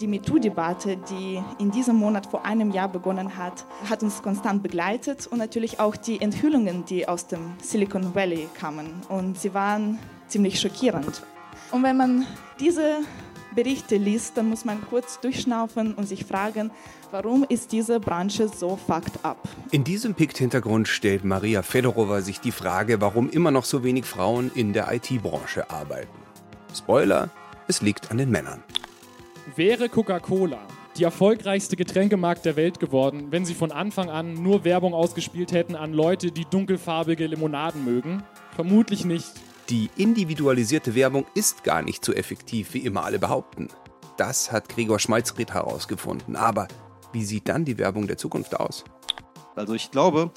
Die MeToo-Debatte, die in diesem Monat vor einem Jahr begonnen hat, hat uns konstant begleitet und natürlich auch die Enthüllungen, die aus dem Silicon Valley kamen. Und sie waren ziemlich schockierend. Und wenn man diese Berichte liest, dann muss man kurz durchschnaufen und sich fragen, warum ist diese Branche so fucked up? In diesem Pikt-Hintergrund stellt Maria Fedorova sich die Frage, warum immer noch so wenig Frauen in der IT-Branche arbeiten. Spoiler, es liegt an den Männern. Wäre Coca-Cola die erfolgreichste Getränkemarkt der Welt geworden, wenn sie von Anfang an nur Werbung ausgespielt hätten an Leute, die dunkelfarbige Limonaden mögen? Vermutlich nicht. Die individualisierte Werbung ist gar nicht so effektiv, wie immer alle behaupten. Das hat Gregor Schmalzried herausgefunden. Aber wie sieht dann die Werbung der Zukunft aus? Also ich glaube,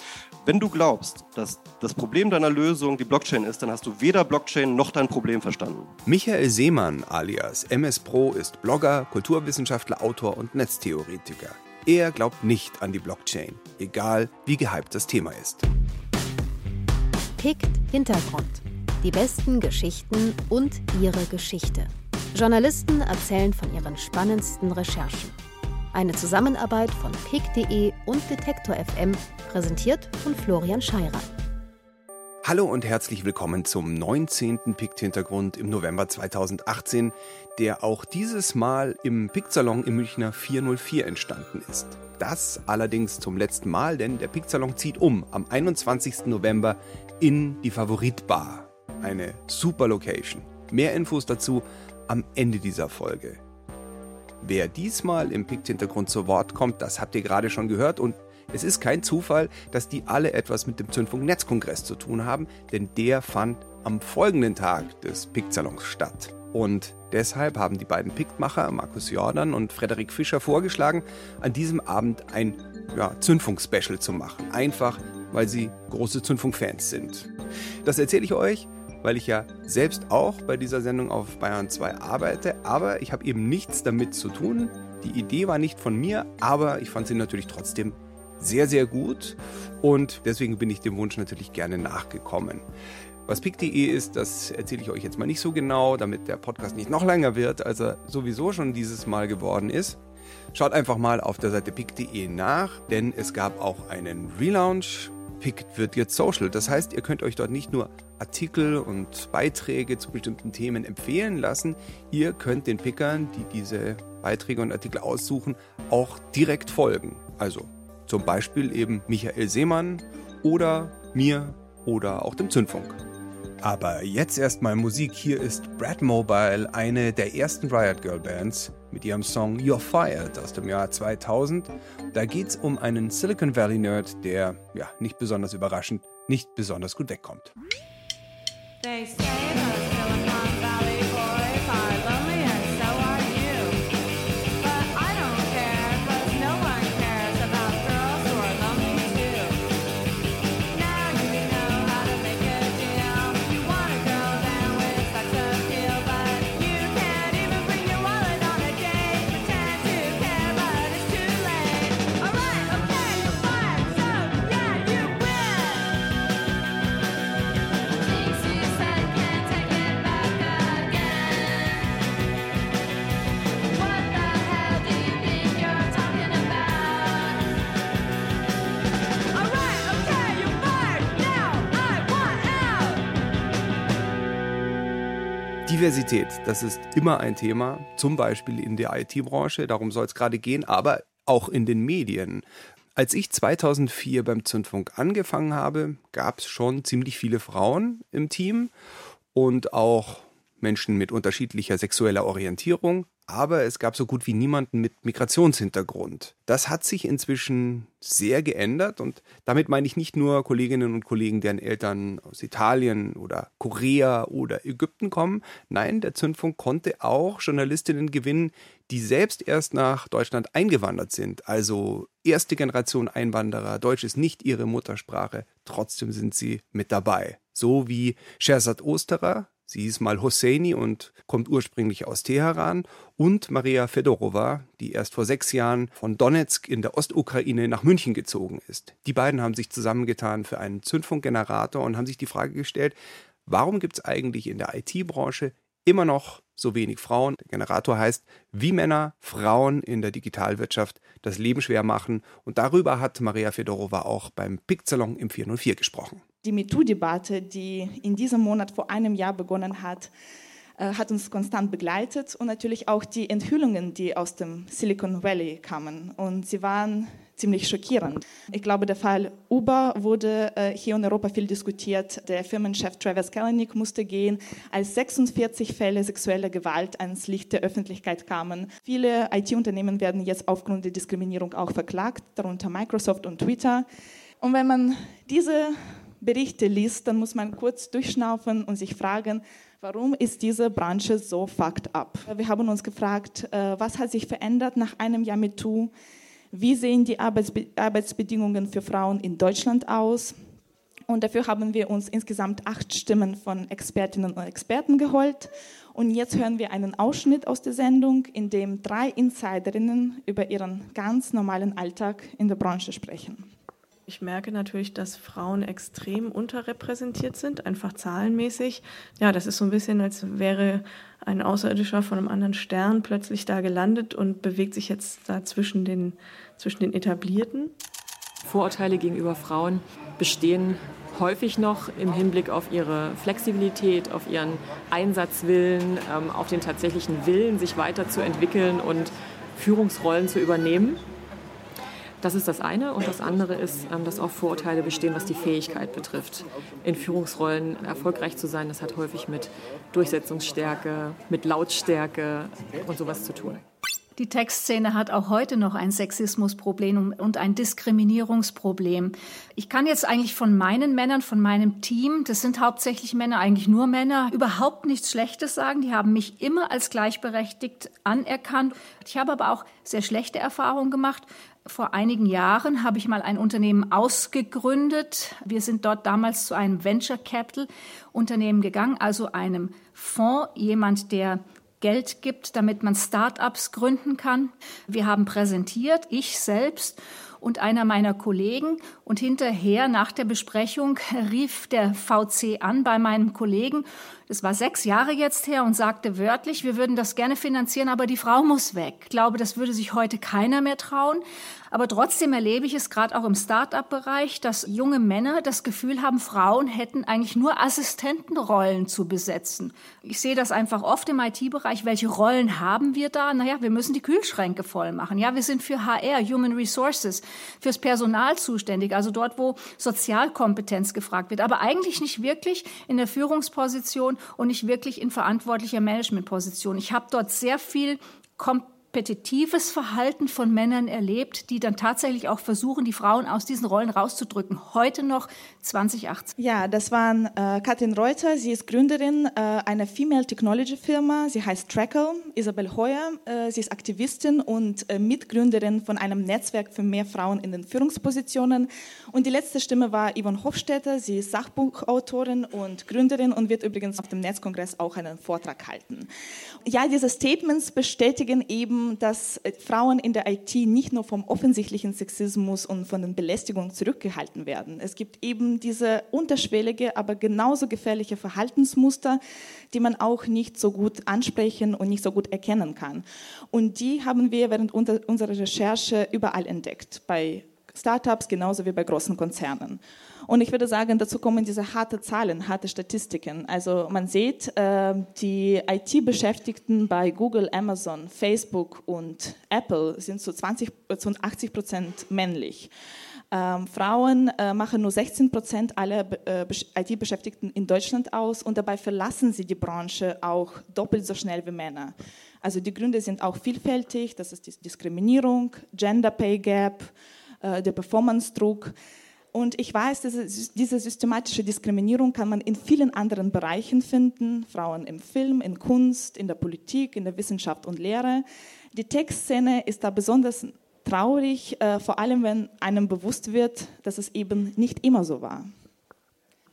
wenn du glaubst, dass das Problem deiner Lösung die Blockchain ist, dann hast du weder Blockchain noch dein Problem verstanden. Michael Seemann alias MS Pro ist Blogger, Kulturwissenschaftler, Autor und Netztheoretiker. Er glaubt nicht an die Blockchain, egal wie gehypt das Thema ist. Pickt Hintergrund. Die besten Geschichten und ihre Geschichte. Journalisten erzählen von ihren spannendsten Recherchen. Eine Zusammenarbeit von pick.de und Detektor FM, präsentiert von Florian Scheirer. Hallo und herzlich willkommen zum 19. Pikt-Hintergrund im November 2018, der auch dieses Mal im Pikt-Salon im Münchner 404 entstanden ist. Das allerdings zum letzten Mal, denn der Pikt-Salon zieht um am 21. November in die Favoritbar. Eine super Location. Mehr Infos dazu am Ende dieser Folge. Wer diesmal im Pikt-Hintergrund zu Wort kommt, das habt ihr gerade schon gehört und es ist kein Zufall, dass die alle etwas mit dem Zündfunk-Netzkongress zu tun haben, denn der fand am folgenden Tag des Pikt-Salons statt. Und deshalb haben die beiden Piktmacher, Markus Jordan und Frederik Fischer, vorgeschlagen, an diesem Abend ein ja, Zündfunk-Special zu machen. Einfach, weil sie große Zündfunk-Fans sind. Das erzähle ich euch, weil ich ja selbst auch bei dieser Sendung auf Bayern 2 arbeite, aber ich habe eben nichts damit zu tun. Die Idee war nicht von mir, aber ich fand sie natürlich trotzdem sehr, sehr gut und deswegen bin ich dem Wunsch natürlich gerne nachgekommen. Was pick.de ist, das erzähle ich euch jetzt mal nicht so genau, damit der Podcast nicht noch länger wird, als er sowieso schon dieses Mal geworden ist. Schaut einfach mal auf der Seite pick.de nach, denn es gab auch einen Relaunch. Pick wird jetzt Social. Das heißt, ihr könnt euch dort nicht nur Artikel und Beiträge zu bestimmten Themen empfehlen lassen. Ihr könnt den Pickern, die diese Beiträge und Artikel aussuchen, auch direkt folgen. Also zum Beispiel eben Michael Seemann oder mir oder auch dem Zündfunk. Aber jetzt erstmal Musik. Hier ist Brad Mobile, eine der ersten Riot Girl Bands, mit ihrem Song You're Fired aus dem Jahr 2000. Da geht es um einen Silicon Valley Nerd, der, ja, nicht besonders überraschend, nicht besonders gut wegkommt. They say Diversität, das ist immer ein Thema, zum Beispiel in der IT-Branche, darum soll es gerade gehen, aber auch in den Medien. Als ich 2004 beim Zündfunk angefangen habe, gab es schon ziemlich viele Frauen im Team und auch Menschen mit unterschiedlicher sexueller Orientierung, aber es gab so gut wie niemanden mit Migrationshintergrund. Das hat sich inzwischen sehr geändert und damit meine ich nicht nur Kolleginnen und Kollegen, deren Eltern aus Italien oder Korea oder Ägypten kommen. Nein, der Zündfunk konnte auch Journalistinnen gewinnen, die selbst erst nach Deutschland eingewandert sind. Also erste Generation Einwanderer, Deutsch ist nicht ihre Muttersprache, trotzdem sind sie mit dabei. So wie Sherzad Osterer, Sie ist mal Hosseini und kommt ursprünglich aus Teheran. Und Maria Fedorova, die erst vor sechs Jahren von Donetsk in der Ostukraine nach München gezogen ist. Die beiden haben sich zusammengetan für einen Zündfunkgenerator und haben sich die Frage gestellt, warum gibt es eigentlich in der IT-Branche immer noch so wenig Frauen. Der Generator heißt, wie Männer Frauen in der Digitalwirtschaft das Leben schwer machen. Und darüber hat Maria Fedorova auch beim PIC-Salon im 404 gesprochen. Die MeToo-Debatte, die in diesem Monat vor einem Jahr begonnen hat, äh, hat uns konstant begleitet und natürlich auch die Enthüllungen, die aus dem Silicon Valley kamen. Und sie waren ziemlich schockierend. Ich glaube, der Fall Uber wurde äh, hier in Europa viel diskutiert. Der Firmenchef Travis Kalanick musste gehen, als 46 Fälle sexueller Gewalt ans Licht der Öffentlichkeit kamen. Viele IT-Unternehmen werden jetzt aufgrund der Diskriminierung auch verklagt, darunter Microsoft und Twitter. Und wenn man diese Berichte liest, dann muss man kurz durchschnaufen und sich fragen, warum ist diese Branche so fucked up? Wir haben uns gefragt, äh, was hat sich verändert nach einem Jahr mit Tu? Wie sehen die Arbeitsbe Arbeitsbedingungen für Frauen in Deutschland aus? Und dafür haben wir uns insgesamt acht Stimmen von Expertinnen und Experten geholt. Und jetzt hören wir einen Ausschnitt aus der Sendung, in dem drei Insiderinnen über ihren ganz normalen Alltag in der Branche sprechen. Ich merke natürlich, dass Frauen extrem unterrepräsentiert sind, einfach zahlenmäßig. Ja, das ist so ein bisschen, als wäre ein Außerirdischer von einem anderen Stern plötzlich da gelandet und bewegt sich jetzt da zwischen den, zwischen den Etablierten. Vorurteile gegenüber Frauen bestehen häufig noch im Hinblick auf ihre Flexibilität, auf ihren Einsatzwillen, ähm, auf den tatsächlichen Willen, sich weiterzuentwickeln und Führungsrollen zu übernehmen. Das ist das eine. Und das andere ist, ähm, dass auch Vorurteile bestehen, was die Fähigkeit betrifft. In Führungsrollen erfolgreich zu sein, das hat häufig mit Durchsetzungsstärke, mit Lautstärke und sowas zu tun. Die Textszene hat auch heute noch ein Sexismusproblem und ein Diskriminierungsproblem. Ich kann jetzt eigentlich von meinen Männern, von meinem Team, das sind hauptsächlich Männer, eigentlich nur Männer, überhaupt nichts Schlechtes sagen. Die haben mich immer als gleichberechtigt anerkannt. Ich habe aber auch sehr schlechte Erfahrungen gemacht. Vor einigen Jahren habe ich mal ein Unternehmen ausgegründet. Wir sind dort damals zu einem Venture Capital Unternehmen gegangen, also einem Fonds, jemand, der Geld gibt, damit man Start-ups gründen kann. Wir haben präsentiert, ich selbst und einer meiner Kollegen. Und hinterher, nach der Besprechung, rief der VC an bei meinem Kollegen. Das war sechs Jahre jetzt her und sagte wörtlich, wir würden das gerne finanzieren, aber die Frau muss weg. Ich glaube, das würde sich heute keiner mehr trauen. Aber trotzdem erlebe ich es gerade auch im Start-up-Bereich, dass junge Männer das Gefühl haben, Frauen hätten eigentlich nur Assistentenrollen zu besetzen. Ich sehe das einfach oft im IT-Bereich. Welche Rollen haben wir da? Naja, wir müssen die Kühlschränke voll machen. Ja, wir sind für HR, Human Resources, fürs Personal zuständig, also dort, wo Sozialkompetenz gefragt wird. Aber eigentlich nicht wirklich in der Führungsposition und nicht wirklich in verantwortlicher Managementposition. Ich habe dort sehr viel Kompetenz repetitives Verhalten von Männern erlebt, die dann tatsächlich auch versuchen, die Frauen aus diesen Rollen rauszudrücken. Heute noch 2018. Ja, das waren äh, Katrin Reuter. Sie ist Gründerin äh, einer Female Technology Firma. Sie heißt Trackle. Isabel Heuer. Äh, sie ist Aktivistin und äh, Mitgründerin von einem Netzwerk für mehr Frauen in den Führungspositionen. Und die letzte Stimme war Yvonne Hofstetter. Sie ist Sachbuchautorin und Gründerin und wird übrigens auf dem Netzkongress auch einen Vortrag halten. Ja, diese Statements bestätigen eben, dass äh, Frauen in der IT nicht nur vom offensichtlichen Sexismus und von den Belästigungen zurückgehalten werden. Es gibt eben diese unterschwellige, aber genauso gefährliche Verhaltensmuster, die man auch nicht so gut ansprechen und nicht so gut erkennen kann. Und die haben wir während unserer Recherche überall entdeckt, bei Startups genauso wie bei großen Konzernen. Und ich würde sagen, dazu kommen diese harte Zahlen, harte Statistiken. Also man sieht, äh, die IT-Beschäftigten bei Google, Amazon, Facebook und Apple sind zu, 20, zu 80 Prozent männlich. Ähm, Frauen äh, machen nur 16 Prozent aller äh, IT-Beschäftigten in Deutschland aus und dabei verlassen sie die Branche auch doppelt so schnell wie Männer. Also die Gründe sind auch vielfältig, das ist die Diskriminierung, Gender Pay Gap, äh, der Performance-Druck. Und ich weiß, diese, systematische Diskriminierung kann man in vielen anderen Bereichen finden, Frauen im Film, in Kunst, in der Politik, in der Wissenschaft und Lehre. Die Textszene ist da besonders traurig, äh, vor allem wenn einem bewusst wird, dass es eben nicht immer so war.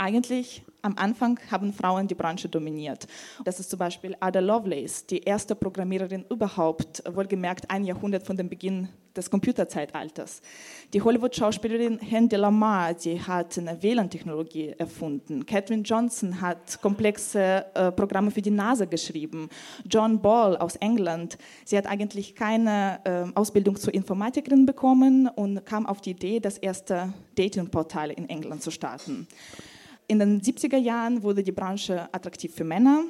Eigentlich Am Anfang haben Frauen die Branche dominiert. Das ist zum Beispiel Ada Lovelace, die erste Programmiererin überhaupt, wohlgemerkt ein Jahrhundert von dem Beginn des Computerzeitalters. Die Hollywood-Schauspielerin Hedy Lamar, die hat eine WLAN-Technologie erfunden. Catherine Johnson hat komplexe äh, Programme für die NASA geschrieben. John Ball aus England, sie hat eigentlich keine äh, Ausbildung zur Informatikerin bekommen und kam auf die Idee, das erste Dating-Portal in England zu starten. In den 70er Jahren wurde die Branche attraktiv für Männer.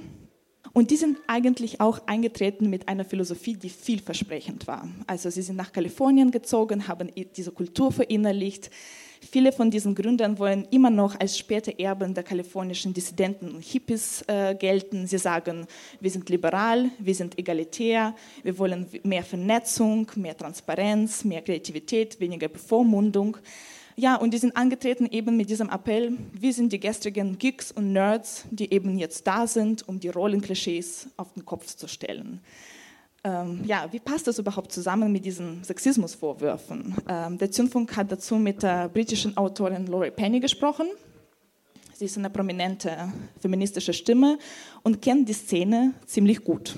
Und die sind eigentlich auch eingetreten mit einer Philosophie, die vielversprechend war. Also sie sind nach Kalifornien gezogen, haben diese Kultur verinnerlicht. Viele von diesen Gründern wollen immer noch als späte Erben der kalifornischen Dissidenten und Hippies äh, gelten. Sie sagen, wir sind liberal, wir sind egalitär, wir wollen mehr Vernetzung, mehr Transparenz, mehr Kreativität, weniger Bevormundung. Ja, und die sind angetreten eben mit diesem Appell, wir sind die gestrigen Geeks und Nerds, die eben jetzt da sind, um die Rollenklischees auf den Kopf zu stellen. Ähm, ja, wie passt das überhaupt zusammen mit diesen Sexismusvorwürfen? Ähm, der Zündfunk hat dazu mit der britischen Autorin Laurie Penny gesprochen. Sie ist eine prominente feministische Stimme und kennt die Szene ziemlich gut.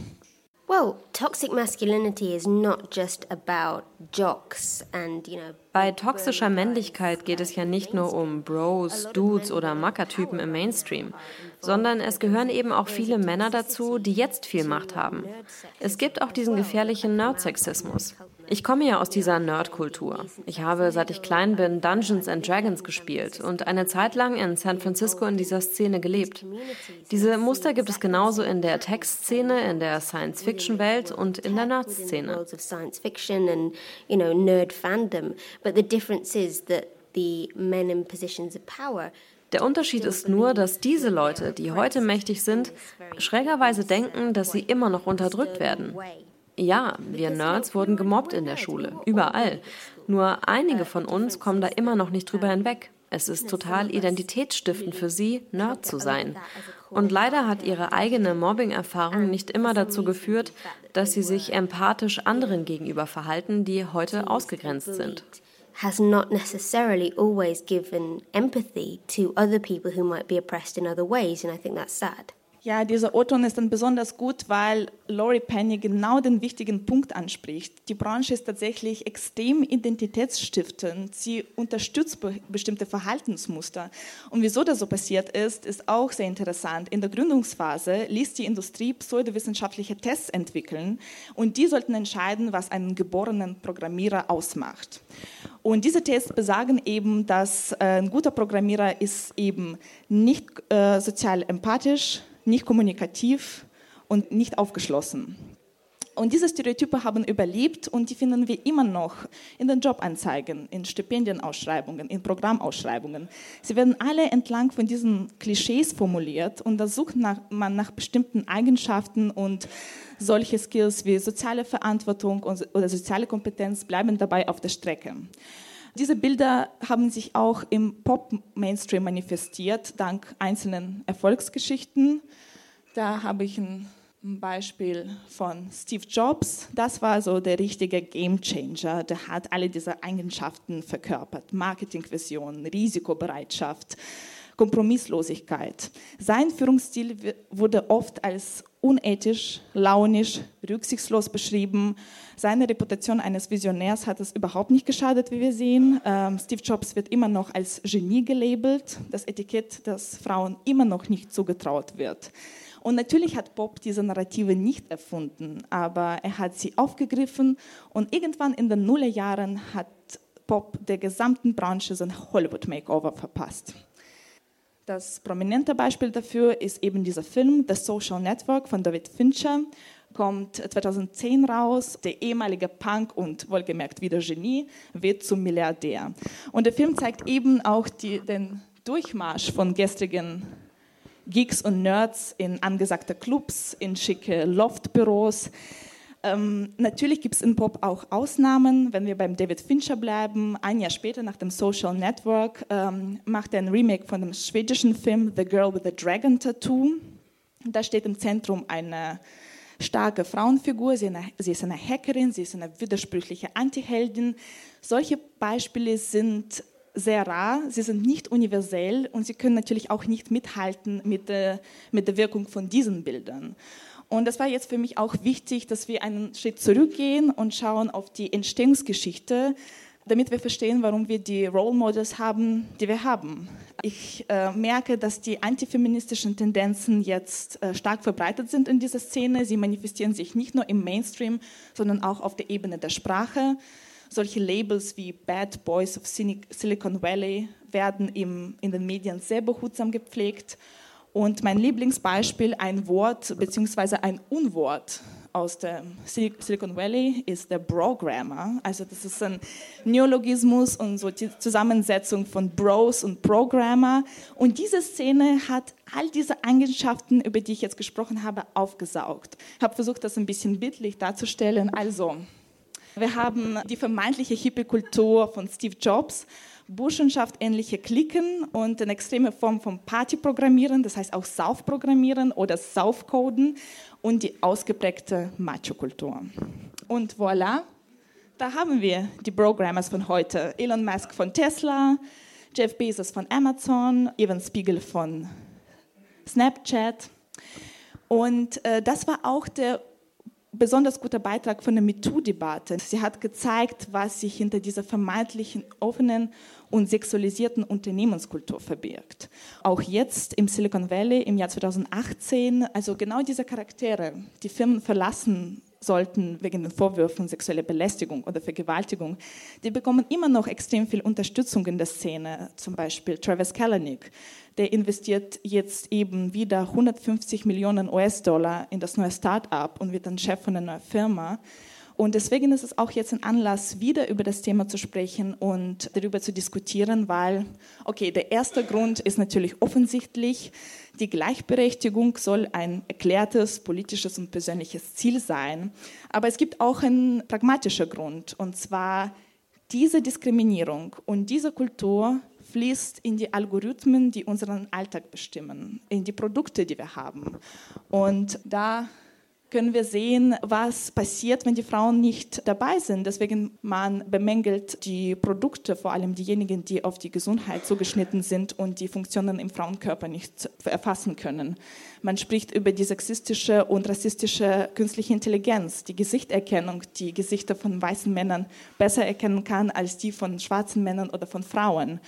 Well, toxic masculinity is not just about jocks and, you know, bei toxischer Männlichkeit geht es ja nicht nur um Bros, Dudes oder Mackertypen im Mainstream, sondern es gehören eben auch viele Männer dazu, die jetzt viel Macht haben. Es gibt auch diesen gefährlichen Nerdsexismus. Ich komme ja aus dieser Nerdkultur. Ich habe, seit ich klein bin, Dungeons and Dragons gespielt und eine Zeit lang in San Francisco in dieser Szene gelebt. Diese Muster gibt es genauso in der Text-Szene, in der Science-Fiction-Welt und in der Nerd-Szene. Der Unterschied ist nur, dass diese Leute, die heute mächtig sind, schrägerweise denken, dass sie immer noch unterdrückt werden. Ja, wir Nerds wurden gemobbt in der Schule, überall. Nur einige von uns kommen da immer noch nicht drüber hinweg. Es ist total identitätsstiftend für sie, Nerd zu sein. Und leider hat ihre eigene Mobbing-Erfahrung nicht immer dazu geführt, dass sie sich empathisch anderen gegenüber verhalten, die heute ausgegrenzt sind has not necessarily always given empathy to other people who might be oppressed in other ways, and I think that's sad. Ja, dieser O-Ton ist dann besonders gut, weil Laurie Penny genau den wichtigen Punkt anspricht. Die Branche ist tatsächlich extrem identitätsstiftend. Sie unterstützt be bestimmte Verhaltensmuster. Und wieso das so passiert ist, ist auch sehr interessant. In der Gründungsphase ließ die Industrie pseudowissenschaftliche Tests entwickeln und die sollten entscheiden, was einen geborenen Programmierer ausmacht. Und diese Tests besagen eben, dass äh, ein guter Programmierer ist eben nicht äh, sozial empathisch, nicht kommunikativ und nicht aufgeschlossen. Und diese Stereotype haben überlebt und die finden wir immer noch in den Jobanzeigen, in Stipendienausschreibungen, in Programmausschreibungen. Sie werden alle entlang von diesen Klischees formuliert und da sucht man nach bestimmten Eigenschaften und solche Skills wie soziale Verantwortung oder soziale Kompetenz bleiben dabei auf der Strecke. Diese Bilder haben sich auch im Pop-Mainstream manifestiert, dank einzelnen Erfolgsgeschichten. Da habe ich ein Beispiel von Steve Jobs. Das war so der richtige Game Changer. Der hat alle diese Eigenschaften verkörpert. Marketingvision, Risikobereitschaft, Kompromisslosigkeit. Sein Führungsstil wurde oft als unethisch, launisch, rücksichtslos beschrieben. Seine Reputation eines Visionärs hat es überhaupt nicht geschadet, wie wir sehen. Ähm, Steve Jobs wird immer noch als Genie gelabelt, das Etikett, das Frauen immer noch nicht zugetraut wird. Und natürlich hat Bob diese Narrative nicht erfunden, aber er hat sie aufgegriffen und irgendwann in den Nullerjahren hat Bob der gesamten Branche sein Hollywood-Makeover verpasst. Das prominente Beispiel dafür ist eben dieser Film The Social Network von David Fincher. Kommt 2010 raus. Der ehemalige Punk und wohlgemerkt wieder Genie wird zum Milliardär. Und der Film zeigt eben auch die, den Durchmarsch von gestrigen Geeks und Nerds in angesagte Clubs, in schicke Loftbüros. Ähm, natürlich gibt es in Pop auch Ausnahmen. Wenn wir beim David Fincher bleiben, ein Jahr später nach dem Social Network ähm, macht er ein Remake von dem schwedischen Film The Girl with the Dragon Tattoo. Da steht im Zentrum eine starke Frauenfigur. Sie, eine, sie ist eine Hackerin, sie ist eine widersprüchliche Antiheldin. Solche Beispiele sind sehr rar, sie sind nicht universell und sie können natürlich auch nicht mithalten mit der, mit der Wirkung von diesen Bildern. Und das war jetzt für mich auch wichtig, dass wir einen Schritt zurückgehen und schauen auf die Entstehungsgeschichte, damit wir verstehen, warum wir die Role Models haben, die wir haben. Ich äh, merke, dass die antifeministischen Tendenzen jetzt äh, stark verbreitet sind in dieser Szene. Sie manifestieren sich nicht nur im Mainstream, sondern auch auf der Ebene der Sprache. Solche Labels wie Bad Boys of Silicon Valley werden im, in den Medien sehr behutsam gepflegt. Und mein Lieblingsbeispiel, ein Wort bzw. ein Unwort aus dem Silicon Valley ist der Programmer. Also das ist ein Neologismus und so die Zusammensetzung von Bros und Programmer. Und diese Szene hat all diese Eigenschaften, über die ich jetzt gesprochen habe, aufgesaugt. Ich habe versucht, das ein bisschen bildlich darzustellen. Also, wir haben die vermeintliche Hippie-Kultur von Steve Jobs, Burschenschaft-ähnliche Klicken und eine extreme Form von Partyprogrammieren, das heißt auch Saufprogrammieren oder Saufcoden und die ausgeprägte Macho-Kultur. Und voilà, da haben wir die Programmers von heute. Elon Musk von Tesla, Jeff Bezos von Amazon, Evan Spiegel von Snapchat. Und äh, das war auch der besonders guter Beitrag von der MeToo-Debatte. Sie hat gezeigt, was sich hinter dieser vermeintlichen offenen und sexualisierten Unternehmenskultur verbirgt. Auch jetzt im Silicon Valley im Jahr 2018, also genau diese Charaktere, die Firmen verlassen sollten wegen den Vorwürfen sexueller Belästigung oder Vergewaltigung, die bekommen immer noch extrem viel Unterstützung in der Szene. Zum Beispiel Travis Kalanick, der investiert jetzt eben wieder 150 Millionen US-Dollar in das neue Start-up und wird dann Chef von einer neuen Firma. Und deswegen ist es auch jetzt ein Anlass, wieder über das Thema zu sprechen und darüber zu diskutieren, weil, okay, der erste Grund ist natürlich offensichtlich, die Gleichberechtigung soll ein erklärtes politisches und persönliches Ziel sein. Aber es gibt auch einen pragmatischen Grund, und zwar diese Diskriminierung und diese Kultur fließt in die Algorithmen, die unseren Alltag bestimmen, in die Produkte, die wir haben. Und da können wir sehen, was passiert, wenn die Frauen nicht dabei sind. Deswegen man bemängelt die Produkte, vor allem diejenigen, die auf die Gesundheit zugeschnitten sind und die Funktionen im Frauenkörper nicht erfassen können. Man spricht über die sexistische und rassistische künstliche Intelligenz, die Gesichterkennung, die Gesichter von weißen Männern besser erkennen kann als die von schwarzen Männern oder von Frauen.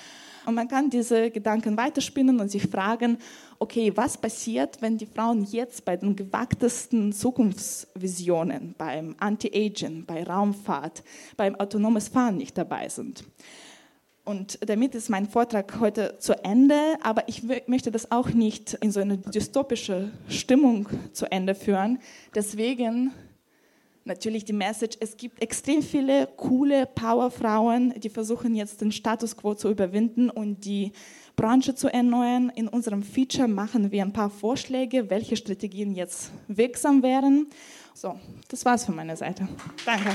Und man kann diese Gedanken weiterspinnen und sich fragen, okay, was passiert, wenn die Frauen jetzt bei den gewagtesten Zukunftsvisionen, beim Anti-Aging, bei Raumfahrt, beim autonomes Fahren nicht dabei sind? Und damit ist mein Vortrag heute zu Ende, aber ich möchte das auch nicht in so eine dystopische Stimmung zu Ende führen. Deswegen natürlich die Message, es gibt extrem viele coole Powerfrauen, die versuchen jetzt den Status quo zu überwinden und die Branche zu erneuern. In unserem Feature machen wir ein paar Vorschläge, welche Strategien jetzt wirksam wären. So, das war's von meiner Seite. Danke.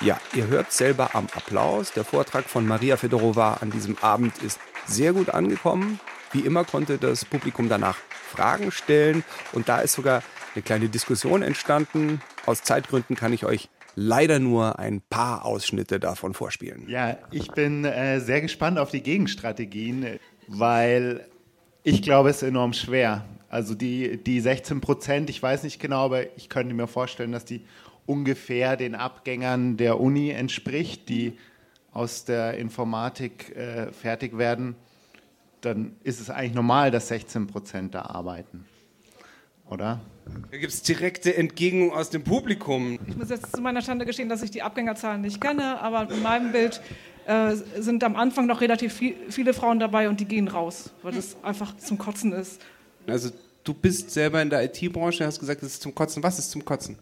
Ja, ihr hört selber am Applaus. Der Vortrag von Maria Fedorova an diesem Abend ist sehr gut angekommen. Wie immer konnte das Publikum danach Fragen stellen und da ist sogar eine kleine Diskussion entstanden. Aus Zeitgründen kann ich euch leider nur ein paar Ausschnitte davon vorspielen. Ja, ich bin äh, sehr gespannt auf die Gegenstrategien, weil ich glaube, es ist enorm schwer. Also die, die 16 Prozent, ich weiß nicht genau, aber ich könnte mir vorstellen, dass die ungefähr den Abgängern der Uni entspricht, die aus der Informatik äh, fertig werden. Dann ist es eigentlich normal, dass 16 Prozent da arbeiten oder? Da gibt es direkte Entgegnung aus dem Publikum. Ich muss jetzt zu meiner Schande gestehen, dass ich die Abgängerzahlen nicht kenne, aber in meinem Bild äh, sind am Anfang noch relativ viel, viele Frauen dabei und die gehen raus, weil das einfach zum Kotzen ist. Also du bist selber in der IT-Branche, hast gesagt, es ist zum Kotzen. Was ist zum Kotzen?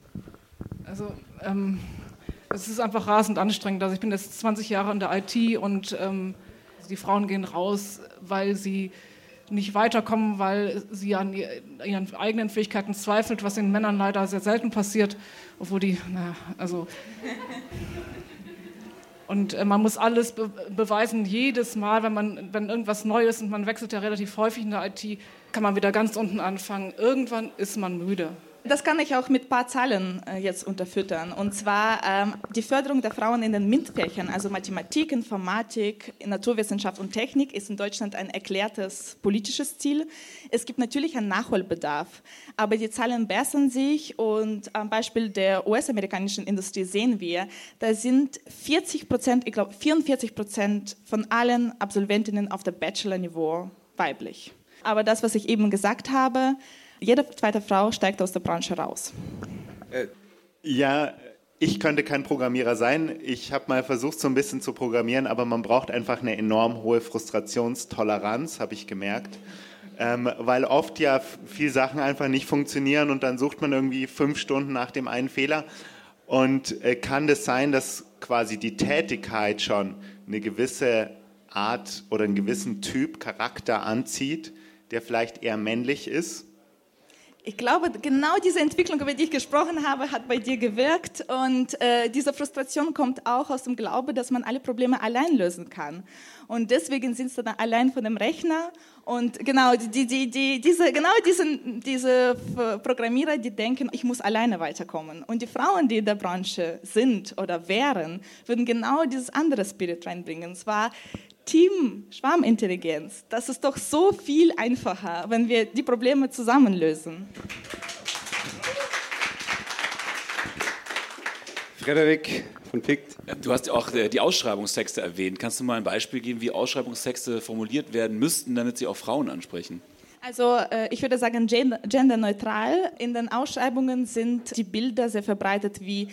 Also ähm, es ist einfach rasend anstrengend. Also ich bin jetzt 20 Jahre in der IT und ähm, die Frauen gehen raus, weil sie nicht weiterkommen, weil sie an ihren eigenen Fähigkeiten zweifelt, was den Männern leider sehr selten passiert, obwohl die, naja, also. Und äh, man muss alles be beweisen, jedes Mal, wenn, man, wenn irgendwas neu ist und man wechselt ja relativ häufig in der IT, kann man wieder ganz unten anfangen. Irgendwann ist man müde. Das kann ich auch mit ein paar Zahlen äh, jetzt unterfüttern. Und zwar ähm, die Förderung der Frauen in den MINT-Fächern, also Mathematik, Informatik, Naturwissenschaft und Technik, ist in Deutschland ein erklärtes politisches Ziel. Es gibt natürlich einen Nachholbedarf, aber die Zahlen bessern sich und am Beispiel der US-amerikanischen Industrie sehen wir, da sind 40 Prozent, ich glaube 44 Prozent von allen Absolventinnen auf der Bachelor-Niveau weiblich. Aber das, was ich eben gesagt habe, jede zweite Frau steigt aus der Branche raus. Äh, ja, ich könnte kein Programmierer sein. Ich habe mal versucht, so ein bisschen zu programmieren, aber man braucht einfach eine enorm hohe Frustrationstoleranz, habe ich gemerkt. Ähm, weil oft ja viele Sachen einfach nicht funktionieren und dann sucht man irgendwie fünf Stunden nach dem einen Fehler. Und äh, kann das sein, dass quasi die Tätigkeit schon eine gewisse Art oder einen gewissen Typ Charakter anzieht, der vielleicht eher männlich ist? Ich glaube, genau diese Entwicklung, über die ich gesprochen habe, hat bei dir gewirkt. Und äh, diese Frustration kommt auch aus dem Glaube, dass man alle Probleme allein lösen kann. Und deswegen sind sie dann allein von dem Rechner. Und genau, die, die, die, diese, genau diese, diese Programmierer, die denken, ich muss alleine weiterkommen. Und die Frauen, die in der Branche sind oder wären, würden genau dieses andere Spirit reinbringen. Und zwar Team, Schwarmintelligenz, das ist doch so viel einfacher, wenn wir die Probleme zusammen lösen. Frederik von Pict. Du hast ja auch äh, die Ausschreibungstexte erwähnt. Kannst du mal ein Beispiel geben, wie Ausschreibungstexte formuliert werden müssten, damit sie auch Frauen ansprechen? Also äh, ich würde sagen genderneutral. In den Ausschreibungen sind die Bilder sehr verbreitet wie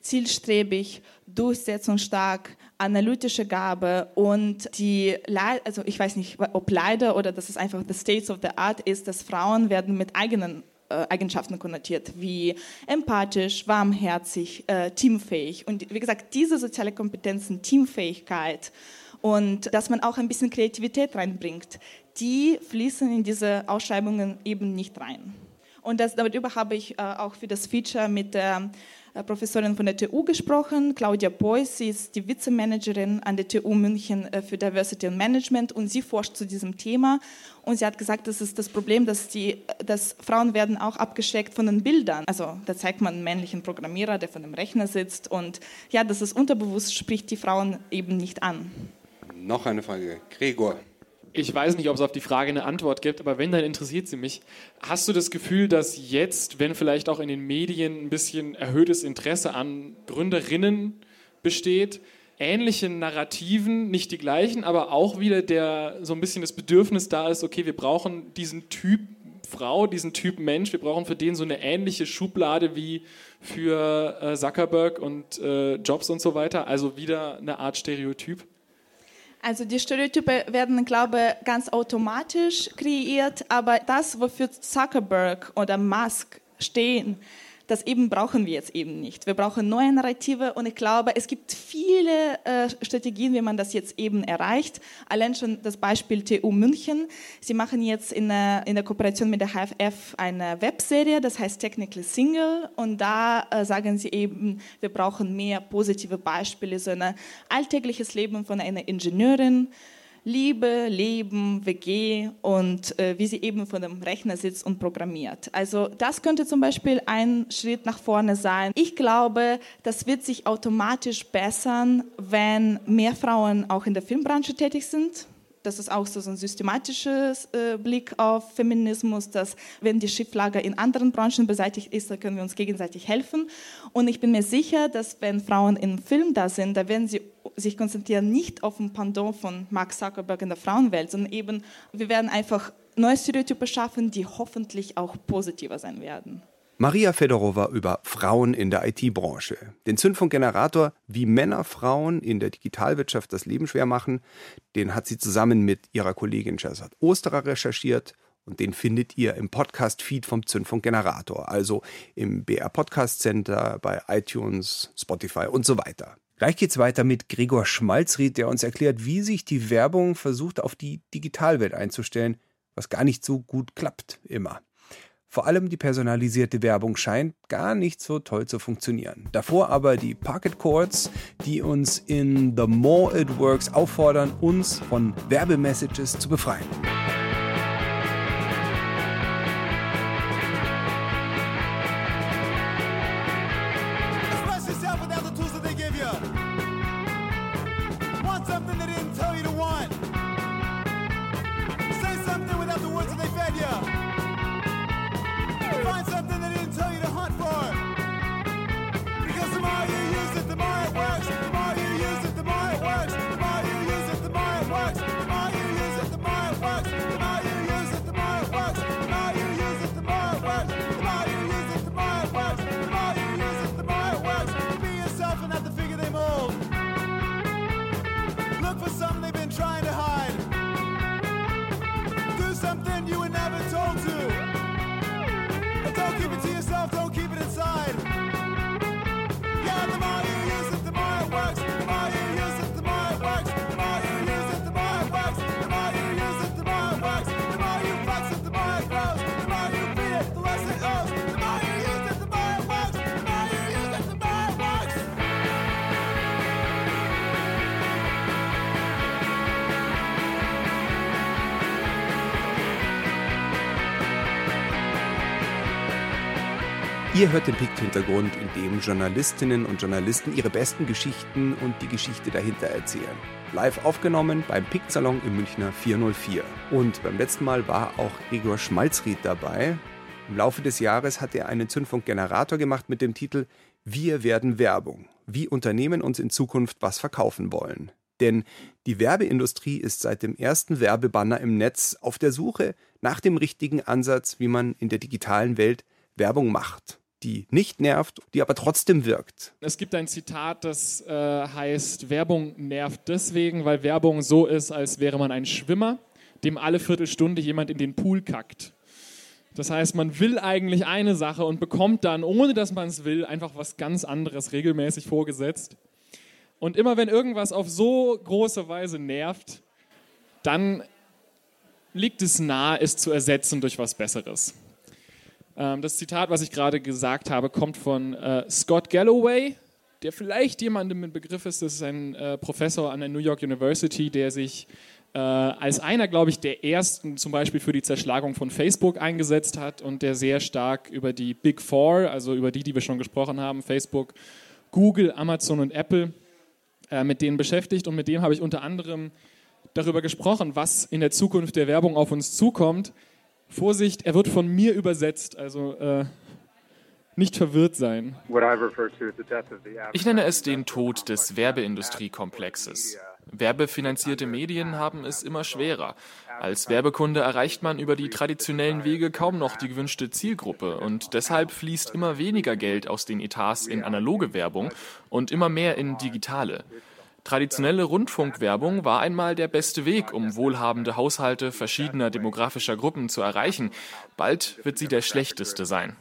zielstrebig, durchsetzungsstark, analytische Gabe und die, also ich weiß nicht, ob leider oder dass es einfach the states of the art ist, dass Frauen werden mit eigenen Eigenschaften konnotiert, wie empathisch, warmherzig, äh, teamfähig. Und wie gesagt, diese soziale Kompetenzen, Teamfähigkeit und dass man auch ein bisschen Kreativität reinbringt, die fließen in diese Ausschreibungen eben nicht rein. Und das, darüber habe ich äh, auch für das Feature mit der äh, Professorin von der TU gesprochen, Claudia Beuys. Sie ist die Vizemanagerin an der TU München äh, für Diversity und Management und sie forscht zu diesem Thema. Und sie hat gesagt, das ist das Problem, dass, die, dass Frauen werden auch abgeschreckt von den Bildern. Also da zeigt man einen männlichen Programmierer, der vor dem Rechner sitzt. Und ja, das ist unterbewusst, spricht die Frauen eben nicht an. Noch eine Frage. Gregor. Ich weiß nicht, ob es auf die Frage eine Antwort gibt, aber wenn, dann interessiert sie mich. Hast du das Gefühl, dass jetzt, wenn vielleicht auch in den Medien ein bisschen erhöhtes Interesse an Gründerinnen besteht, ähnliche Narrativen, nicht die gleichen, aber auch wieder der so ein bisschen das Bedürfnis da ist, okay, wir brauchen diesen Typ Frau, diesen Typ Mensch, wir brauchen für den so eine ähnliche Schublade wie für äh, Zuckerberg und äh, Jobs und so weiter, also wieder eine Art Stereotyp? Also die Stereotype werden, glaube ich, ganz automatisch kreiert, aber das, wofür Zuckerberg oder Musk stehen, das eben brauchen wir jetzt eben nicht. Wir brauchen neue Narrative und ich glaube, es gibt viele äh, Strategien, wie man das jetzt eben erreicht. Allein schon das Beispiel TU München. Sie machen jetzt in der, in der Kooperation mit der HFF eine Webserie, das heißt Technically Single und da äh, sagen sie eben, wir brauchen mehr positive Beispiele, so ein alltägliches Leben von einer Ingenieurin, Liebe, Leben, WG und äh, wie sie eben vor dem Rechner sitzt und programmiert. Also das könnte zum Beispiel ein Schritt nach vorne sein. Ich glaube, das wird sich automatisch bessern, wenn mehr Frauen auch in der Filmbranche tätig sind das ist auch so ein systematischer äh, Blick auf Feminismus, dass wenn die Schieflage in anderen Branchen beseitigt ist, dann können wir uns gegenseitig helfen. Und ich bin mir sicher, dass wenn Frauen im Film da sind, da werden sie sich konzentrieren nicht auf ein Pendant von Mark Zuckerberg in der Frauenwelt, sondern eben, wir werden einfach neue Stereotype schaffen, die hoffentlich auch positiver sein werden. Maria Fedorova über Frauen in der IT-Branche. Den Zündfunkgenerator, wie Männer Frauen in der Digitalwirtschaft das Leben schwer machen, den hat sie zusammen mit ihrer Kollegin Jasad Osterer recherchiert und den findet ihr im Podcast-Feed vom Zündfunkgenerator, also im BR Podcast Center, bei iTunes, Spotify und so weiter. Gleich geht's weiter mit Gregor Schmalzried, der uns erklärt, wie sich die Werbung versucht, auf die Digitalwelt einzustellen, was gar nicht so gut klappt immer. Vor allem die personalisierte Werbung scheint gar nicht so toll zu funktionieren. Davor aber die Pocket Chords, die uns in The More It Works auffordern, uns von Werbemessages zu befreien. Ihr hört den Pikt-Hintergrund, in dem Journalistinnen und Journalisten ihre besten Geschichten und die Geschichte dahinter erzählen. Live aufgenommen beim Pikt-Salon im Münchner 404. Und beim letzten Mal war auch Gregor Schmalzried dabei. Im Laufe des Jahres hat er einen Zündfunkgenerator gemacht mit dem Titel Wir werden Werbung. Wie Unternehmen uns in Zukunft was verkaufen wollen. Denn die Werbeindustrie ist seit dem ersten Werbebanner im Netz auf der Suche nach dem richtigen Ansatz, wie man in der digitalen Welt Werbung macht die nicht nervt, die aber trotzdem wirkt. Es gibt ein Zitat, das äh, heißt, Werbung nervt deswegen, weil Werbung so ist, als wäre man ein Schwimmer, dem alle Viertelstunde jemand in den Pool kackt. Das heißt, man will eigentlich eine Sache und bekommt dann, ohne dass man es will, einfach was ganz anderes regelmäßig vorgesetzt. Und immer wenn irgendwas auf so große Weise nervt, dann liegt es nahe, es zu ersetzen durch was Besseres. Ähm, das Zitat, was ich gerade gesagt habe, kommt von äh, Scott Galloway, der vielleicht jemandem im Begriff ist. Das ist ein äh, Professor an der New York University, der sich äh, als einer, glaube ich, der ersten zum Beispiel für die Zerschlagung von Facebook eingesetzt hat und der sehr stark über die Big Four, also über die, die wir schon gesprochen haben, Facebook, Google, Amazon und Apple, mit denen beschäftigt. Und mit dem habe ich unter anderem darüber gesprochen, was in der Zukunft der Werbung auf uns zukommt. Vorsicht, er wird von mir übersetzt, also äh, nicht verwirrt sein. Ich nenne es den Tod des Werbeindustriekomplexes. Werbefinanzierte Medien haben es immer schwerer. Als Werbekunde erreicht man über die traditionellen Wege kaum noch die gewünschte Zielgruppe und deshalb fließt immer weniger Geld aus den Etats in analoge Werbung und immer mehr in digitale. Traditionelle Rundfunkwerbung war einmal der beste Weg, um wohlhabende Haushalte verschiedener demografischer Gruppen zu erreichen. Bald wird sie der schlechteste sein.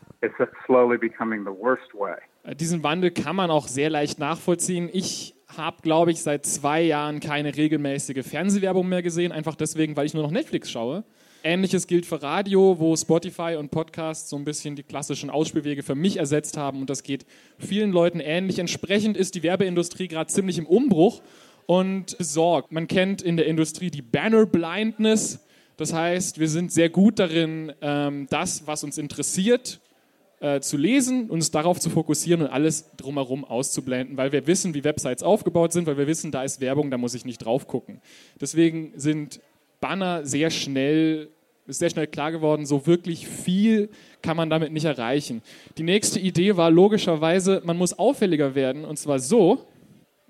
Diesen Wandel kann man auch sehr leicht nachvollziehen. Ich habe, glaube ich, seit zwei Jahren keine regelmäßige Fernsehwerbung mehr gesehen, einfach deswegen, weil ich nur noch Netflix schaue. Ähnliches gilt für Radio, wo Spotify und Podcasts so ein bisschen die klassischen Ausspielwege für mich ersetzt haben und das geht vielen Leuten ähnlich. Entsprechend ist die Werbeindustrie gerade ziemlich im Umbruch und besorgt. Man kennt in der Industrie die Banner Blindness. Das heißt, wir sind sehr gut darin, ähm, das, was uns interessiert, äh, zu lesen, uns darauf zu fokussieren und alles drumherum auszublenden, weil wir wissen, wie Websites aufgebaut sind, weil wir wissen, da ist Werbung, da muss ich nicht drauf gucken. Deswegen sind Banner sehr schnell ist sehr schnell klar geworden, so wirklich viel kann man damit nicht erreichen. Die nächste Idee war logischerweise, man muss auffälliger werden und zwar so,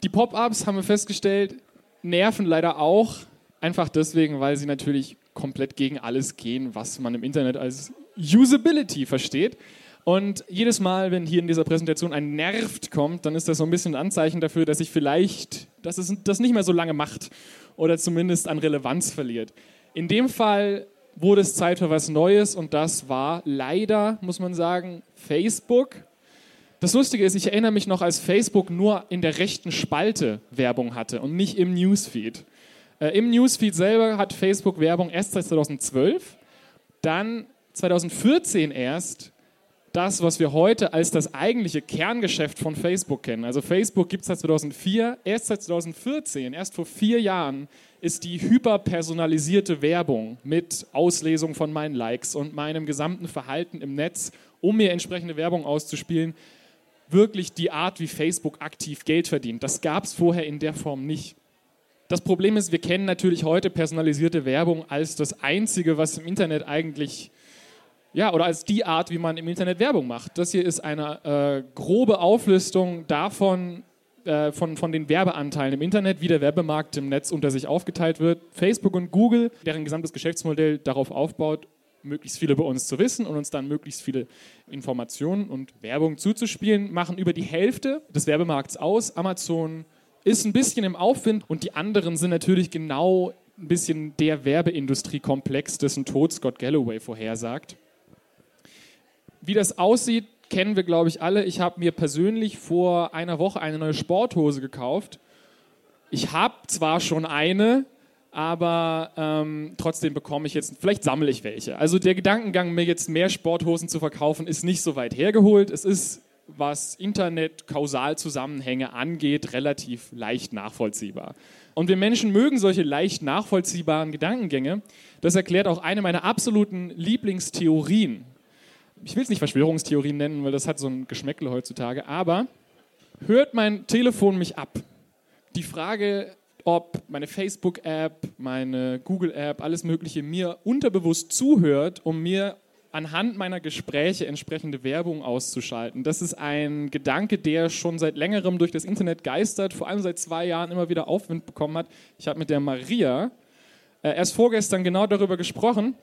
die Pop-ups haben wir festgestellt, nerven leider auch, einfach deswegen, weil sie natürlich komplett gegen alles gehen, was man im Internet als Usability versteht. Und jedes Mal, wenn hier in dieser Präsentation ein Nervt kommt, dann ist das so ein bisschen ein Anzeichen dafür, dass ich vielleicht, dass es das nicht mehr so lange macht oder zumindest an Relevanz verliert. In dem Fall wurde es Zeit für was Neues und das war leider, muss man sagen, Facebook. Das Lustige ist, ich erinnere mich noch, als Facebook nur in der rechten Spalte Werbung hatte und nicht im Newsfeed. Äh, Im Newsfeed selber hat Facebook Werbung erst seit 2012, dann 2014 erst das, was wir heute als das eigentliche Kerngeschäft von Facebook kennen. Also Facebook gibt es seit 2004, erst seit 2014, erst vor vier Jahren ist die hyperpersonalisierte Werbung mit Auslesung von meinen Likes und meinem gesamten Verhalten im Netz, um mir entsprechende Werbung auszuspielen, wirklich die Art, wie Facebook aktiv Geld verdient. Das gab es vorher in der Form nicht. Das Problem ist, wir kennen natürlich heute personalisierte Werbung als das Einzige, was im Internet eigentlich ja, oder als die Art, wie man im Internet Werbung macht. Das hier ist eine äh, grobe Auflistung davon, äh, von, von den Werbeanteilen im Internet, wie der Werbemarkt im Netz unter sich aufgeteilt wird. Facebook und Google, deren gesamtes Geschäftsmodell darauf aufbaut, möglichst viele bei uns zu wissen und uns dann möglichst viele Informationen und Werbung zuzuspielen, machen über die Hälfte des Werbemarkts aus. Amazon ist ein bisschen im Aufwind und die anderen sind natürlich genau ein bisschen der Werbeindustriekomplex, dessen Tod Scott Galloway vorhersagt. Wie das aussieht, kennen wir, glaube ich, alle. Ich habe mir persönlich vor einer Woche eine neue Sporthose gekauft. Ich habe zwar schon eine, aber ähm, trotzdem bekomme ich jetzt, vielleicht sammle ich welche. Also der Gedankengang, mir jetzt mehr Sporthosen zu verkaufen, ist nicht so weit hergeholt. Es ist, was Internet-Kausalzusammenhänge angeht, relativ leicht nachvollziehbar. Und wir Menschen mögen solche leicht nachvollziehbaren Gedankengänge. Das erklärt auch eine meiner absoluten Lieblingstheorien ich will es nicht Verschwörungstheorien nennen, weil das hat so ein Geschmäckle heutzutage, aber hört mein Telefon mich ab? Die Frage, ob meine Facebook-App, meine Google-App, alles Mögliche mir unterbewusst zuhört, um mir anhand meiner Gespräche entsprechende Werbung auszuschalten. Das ist ein Gedanke, der schon seit längerem durch das Internet geistert, vor allem seit zwei Jahren immer wieder Aufwind bekommen hat. Ich habe mit der Maria äh, erst vorgestern genau darüber gesprochen.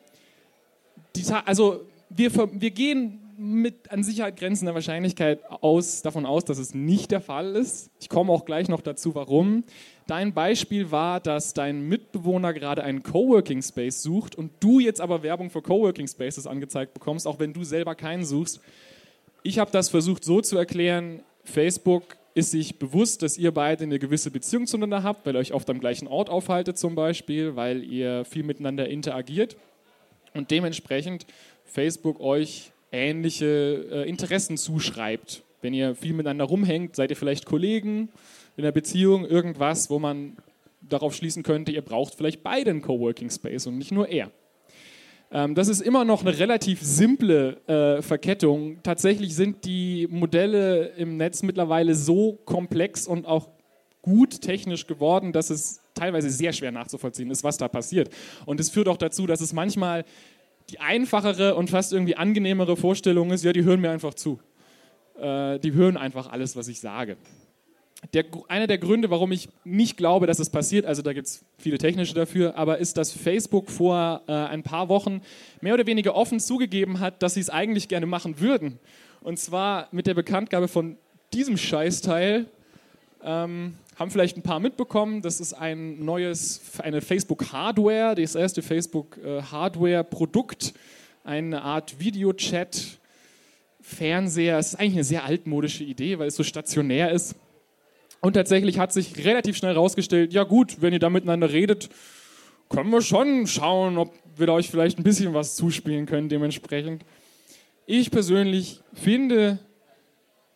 Die, also wir, wir gehen mit an Sicherheit grenzender Wahrscheinlichkeit aus, davon aus, dass es nicht der Fall ist. Ich komme auch gleich noch dazu, warum. Dein Beispiel war, dass dein Mitbewohner gerade einen Coworking Space sucht und du jetzt aber Werbung für Coworking Spaces angezeigt bekommst, auch wenn du selber keinen suchst. Ich habe das versucht so zu erklären, Facebook ist sich bewusst, dass ihr beide eine gewisse Beziehung zueinander habt, weil ihr euch oft am gleichen Ort aufhaltet zum Beispiel, weil ihr viel miteinander interagiert und dementsprechend Facebook euch ähnliche äh, Interessen zuschreibt. Wenn ihr viel miteinander rumhängt, seid ihr vielleicht Kollegen in der Beziehung, irgendwas, wo man darauf schließen könnte, ihr braucht vielleicht beide einen Coworking Space und nicht nur er. Ähm, das ist immer noch eine relativ simple äh, Verkettung. Tatsächlich sind die Modelle im Netz mittlerweile so komplex und auch gut technisch geworden, dass es teilweise sehr schwer nachzuvollziehen ist, was da passiert. Und es führt auch dazu, dass es manchmal die einfachere und fast irgendwie angenehmere Vorstellung ist, ja, die hören mir einfach zu. Äh, die hören einfach alles, was ich sage. Der, einer der Gründe, warum ich nicht glaube, dass es passiert, also da gibt es viele technische dafür, aber ist, dass Facebook vor äh, ein paar Wochen mehr oder weniger offen zugegeben hat, dass sie es eigentlich gerne machen würden. Und zwar mit der Bekanntgabe von diesem Scheißteil, ähm, haben vielleicht ein paar mitbekommen. Das ist ein neues, eine Facebook-Hardware, das erste Facebook-Hardware-Produkt, eine Art Videochat, Fernseher. Es ist eigentlich eine sehr altmodische Idee, weil es so stationär ist. Und tatsächlich hat sich relativ schnell herausgestellt, ja gut, wenn ihr da miteinander redet, können wir schon schauen, ob wir euch vielleicht ein bisschen was zuspielen können dementsprechend. Ich persönlich finde,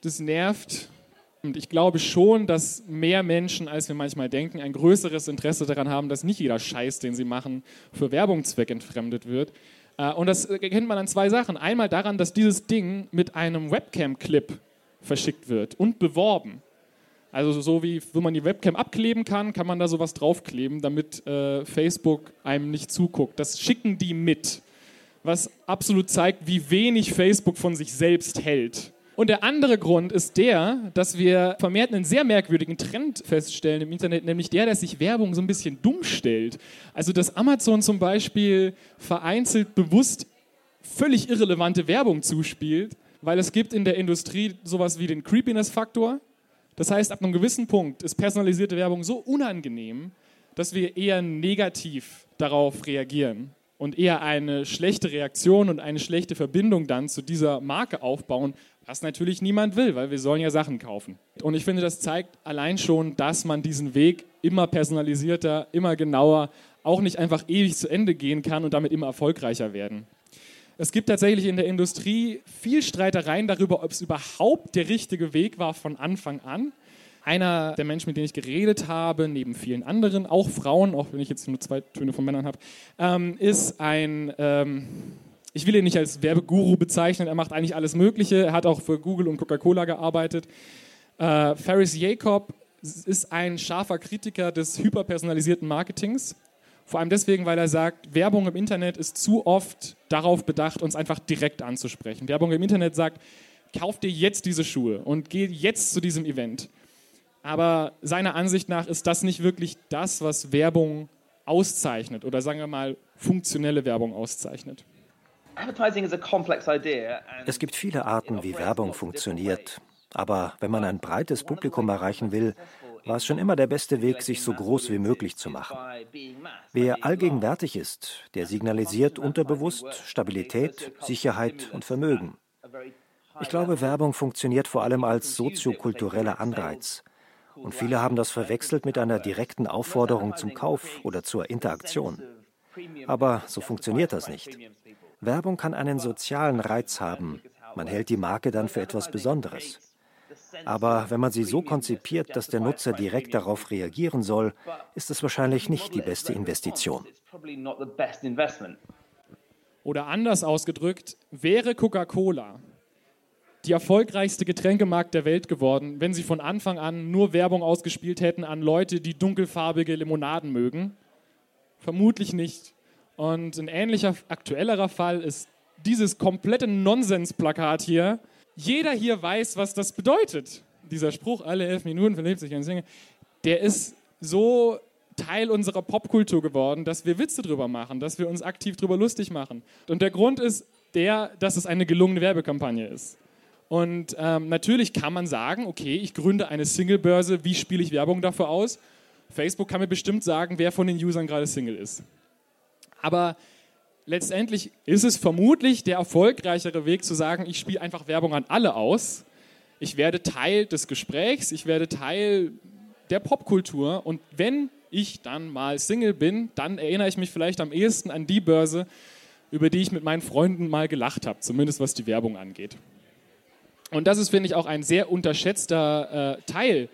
das nervt und ich glaube schon, dass mehr Menschen, als wir manchmal denken, ein größeres Interesse daran haben, dass nicht jeder Scheiß, den sie machen, für Werbungszweck entfremdet wird. Äh, und das erkennt man an zwei Sachen. Einmal daran, dass dieses Ding mit einem Webcam-Clip verschickt wird und beworben. Also so wie wenn man die Webcam abkleben kann, kann man da sowas draufkleben, damit äh, Facebook einem nicht zuguckt. Das schicken die mit, was absolut zeigt, wie wenig Facebook von sich selbst hält. Und der andere Grund ist der, dass wir vermehrt einen sehr merkwürdigen Trend feststellen im Internet, nämlich der, dass sich Werbung so ein bisschen dumm stellt. Also dass Amazon zum Beispiel vereinzelt bewusst völlig irrelevante Werbung zuspielt, weil es gibt in der Industrie sowas wie den Creepiness-Faktor. Das heißt, ab einem gewissen Punkt ist personalisierte Werbung so unangenehm, dass wir eher negativ darauf reagieren und eher eine schlechte Reaktion und eine schlechte Verbindung dann zu dieser Marke aufbauen, was natürlich niemand will, weil wir sollen ja Sachen kaufen. Und ich finde, das zeigt allein schon, dass man diesen Weg immer personalisierter, immer genauer, auch nicht einfach ewig zu Ende gehen kann und damit immer erfolgreicher werden. Es gibt tatsächlich in der Industrie viel Streitereien darüber, ob es überhaupt der richtige Weg war von Anfang an. Einer der Menschen, mit denen ich geredet habe, neben vielen anderen, auch Frauen, auch wenn ich jetzt nur zwei Töne von Männern habe, ähm, ist ein ähm, ich will ihn nicht als Werbeguru bezeichnen, er macht eigentlich alles Mögliche. Er hat auch für Google und Coca-Cola gearbeitet. Äh, Ferris Jacob ist ein scharfer Kritiker des hyperpersonalisierten Marketings. Vor allem deswegen, weil er sagt, Werbung im Internet ist zu oft darauf bedacht, uns einfach direkt anzusprechen. Werbung im Internet sagt, kauf dir jetzt diese Schuhe und geh jetzt zu diesem Event. Aber seiner Ansicht nach ist das nicht wirklich das, was Werbung auszeichnet oder sagen wir mal funktionelle Werbung auszeichnet. Es gibt viele Arten, wie Werbung funktioniert. Aber wenn man ein breites Publikum erreichen will, war es schon immer der beste Weg, sich so groß wie möglich zu machen. Wer allgegenwärtig ist, der signalisiert unterbewusst Stabilität, Sicherheit und Vermögen. Ich glaube, Werbung funktioniert vor allem als soziokultureller Anreiz. Und viele haben das verwechselt mit einer direkten Aufforderung zum Kauf oder zur Interaktion. Aber so funktioniert das nicht. Werbung kann einen sozialen Reiz haben. Man hält die Marke dann für etwas Besonderes. Aber wenn man sie so konzipiert, dass der Nutzer direkt darauf reagieren soll, ist es wahrscheinlich nicht die beste Investition. Oder anders ausgedrückt, wäre Coca-Cola die erfolgreichste Getränkemarkt der Welt geworden, wenn sie von Anfang an nur Werbung ausgespielt hätten an Leute, die dunkelfarbige Limonaden mögen? Vermutlich nicht. Und ein ähnlicher aktuellerer Fall ist dieses komplette Nonsensplakat hier. Jeder hier weiß, was das bedeutet. Dieser Spruch, alle elf Minuten verlebt sich ein Single, der ist so Teil unserer Popkultur geworden, dass wir Witze drüber machen, dass wir uns aktiv drüber lustig machen. Und der Grund ist der, dass es eine gelungene Werbekampagne ist. Und ähm, natürlich kann man sagen, okay, ich gründe eine Single-Börse, wie spiele ich Werbung dafür aus? Facebook kann mir bestimmt sagen, wer von den Usern gerade Single ist. Aber letztendlich ist es vermutlich der erfolgreichere Weg zu sagen, ich spiele einfach Werbung an alle aus. Ich werde Teil des Gesprächs, ich werde Teil der Popkultur und wenn ich dann mal Single bin, dann erinnere ich mich vielleicht am ehesten an die Börse, über die ich mit meinen Freunden mal gelacht habe, zumindest was die Werbung angeht. Und das ist, finde ich, auch ein sehr unterschätzter äh, Teil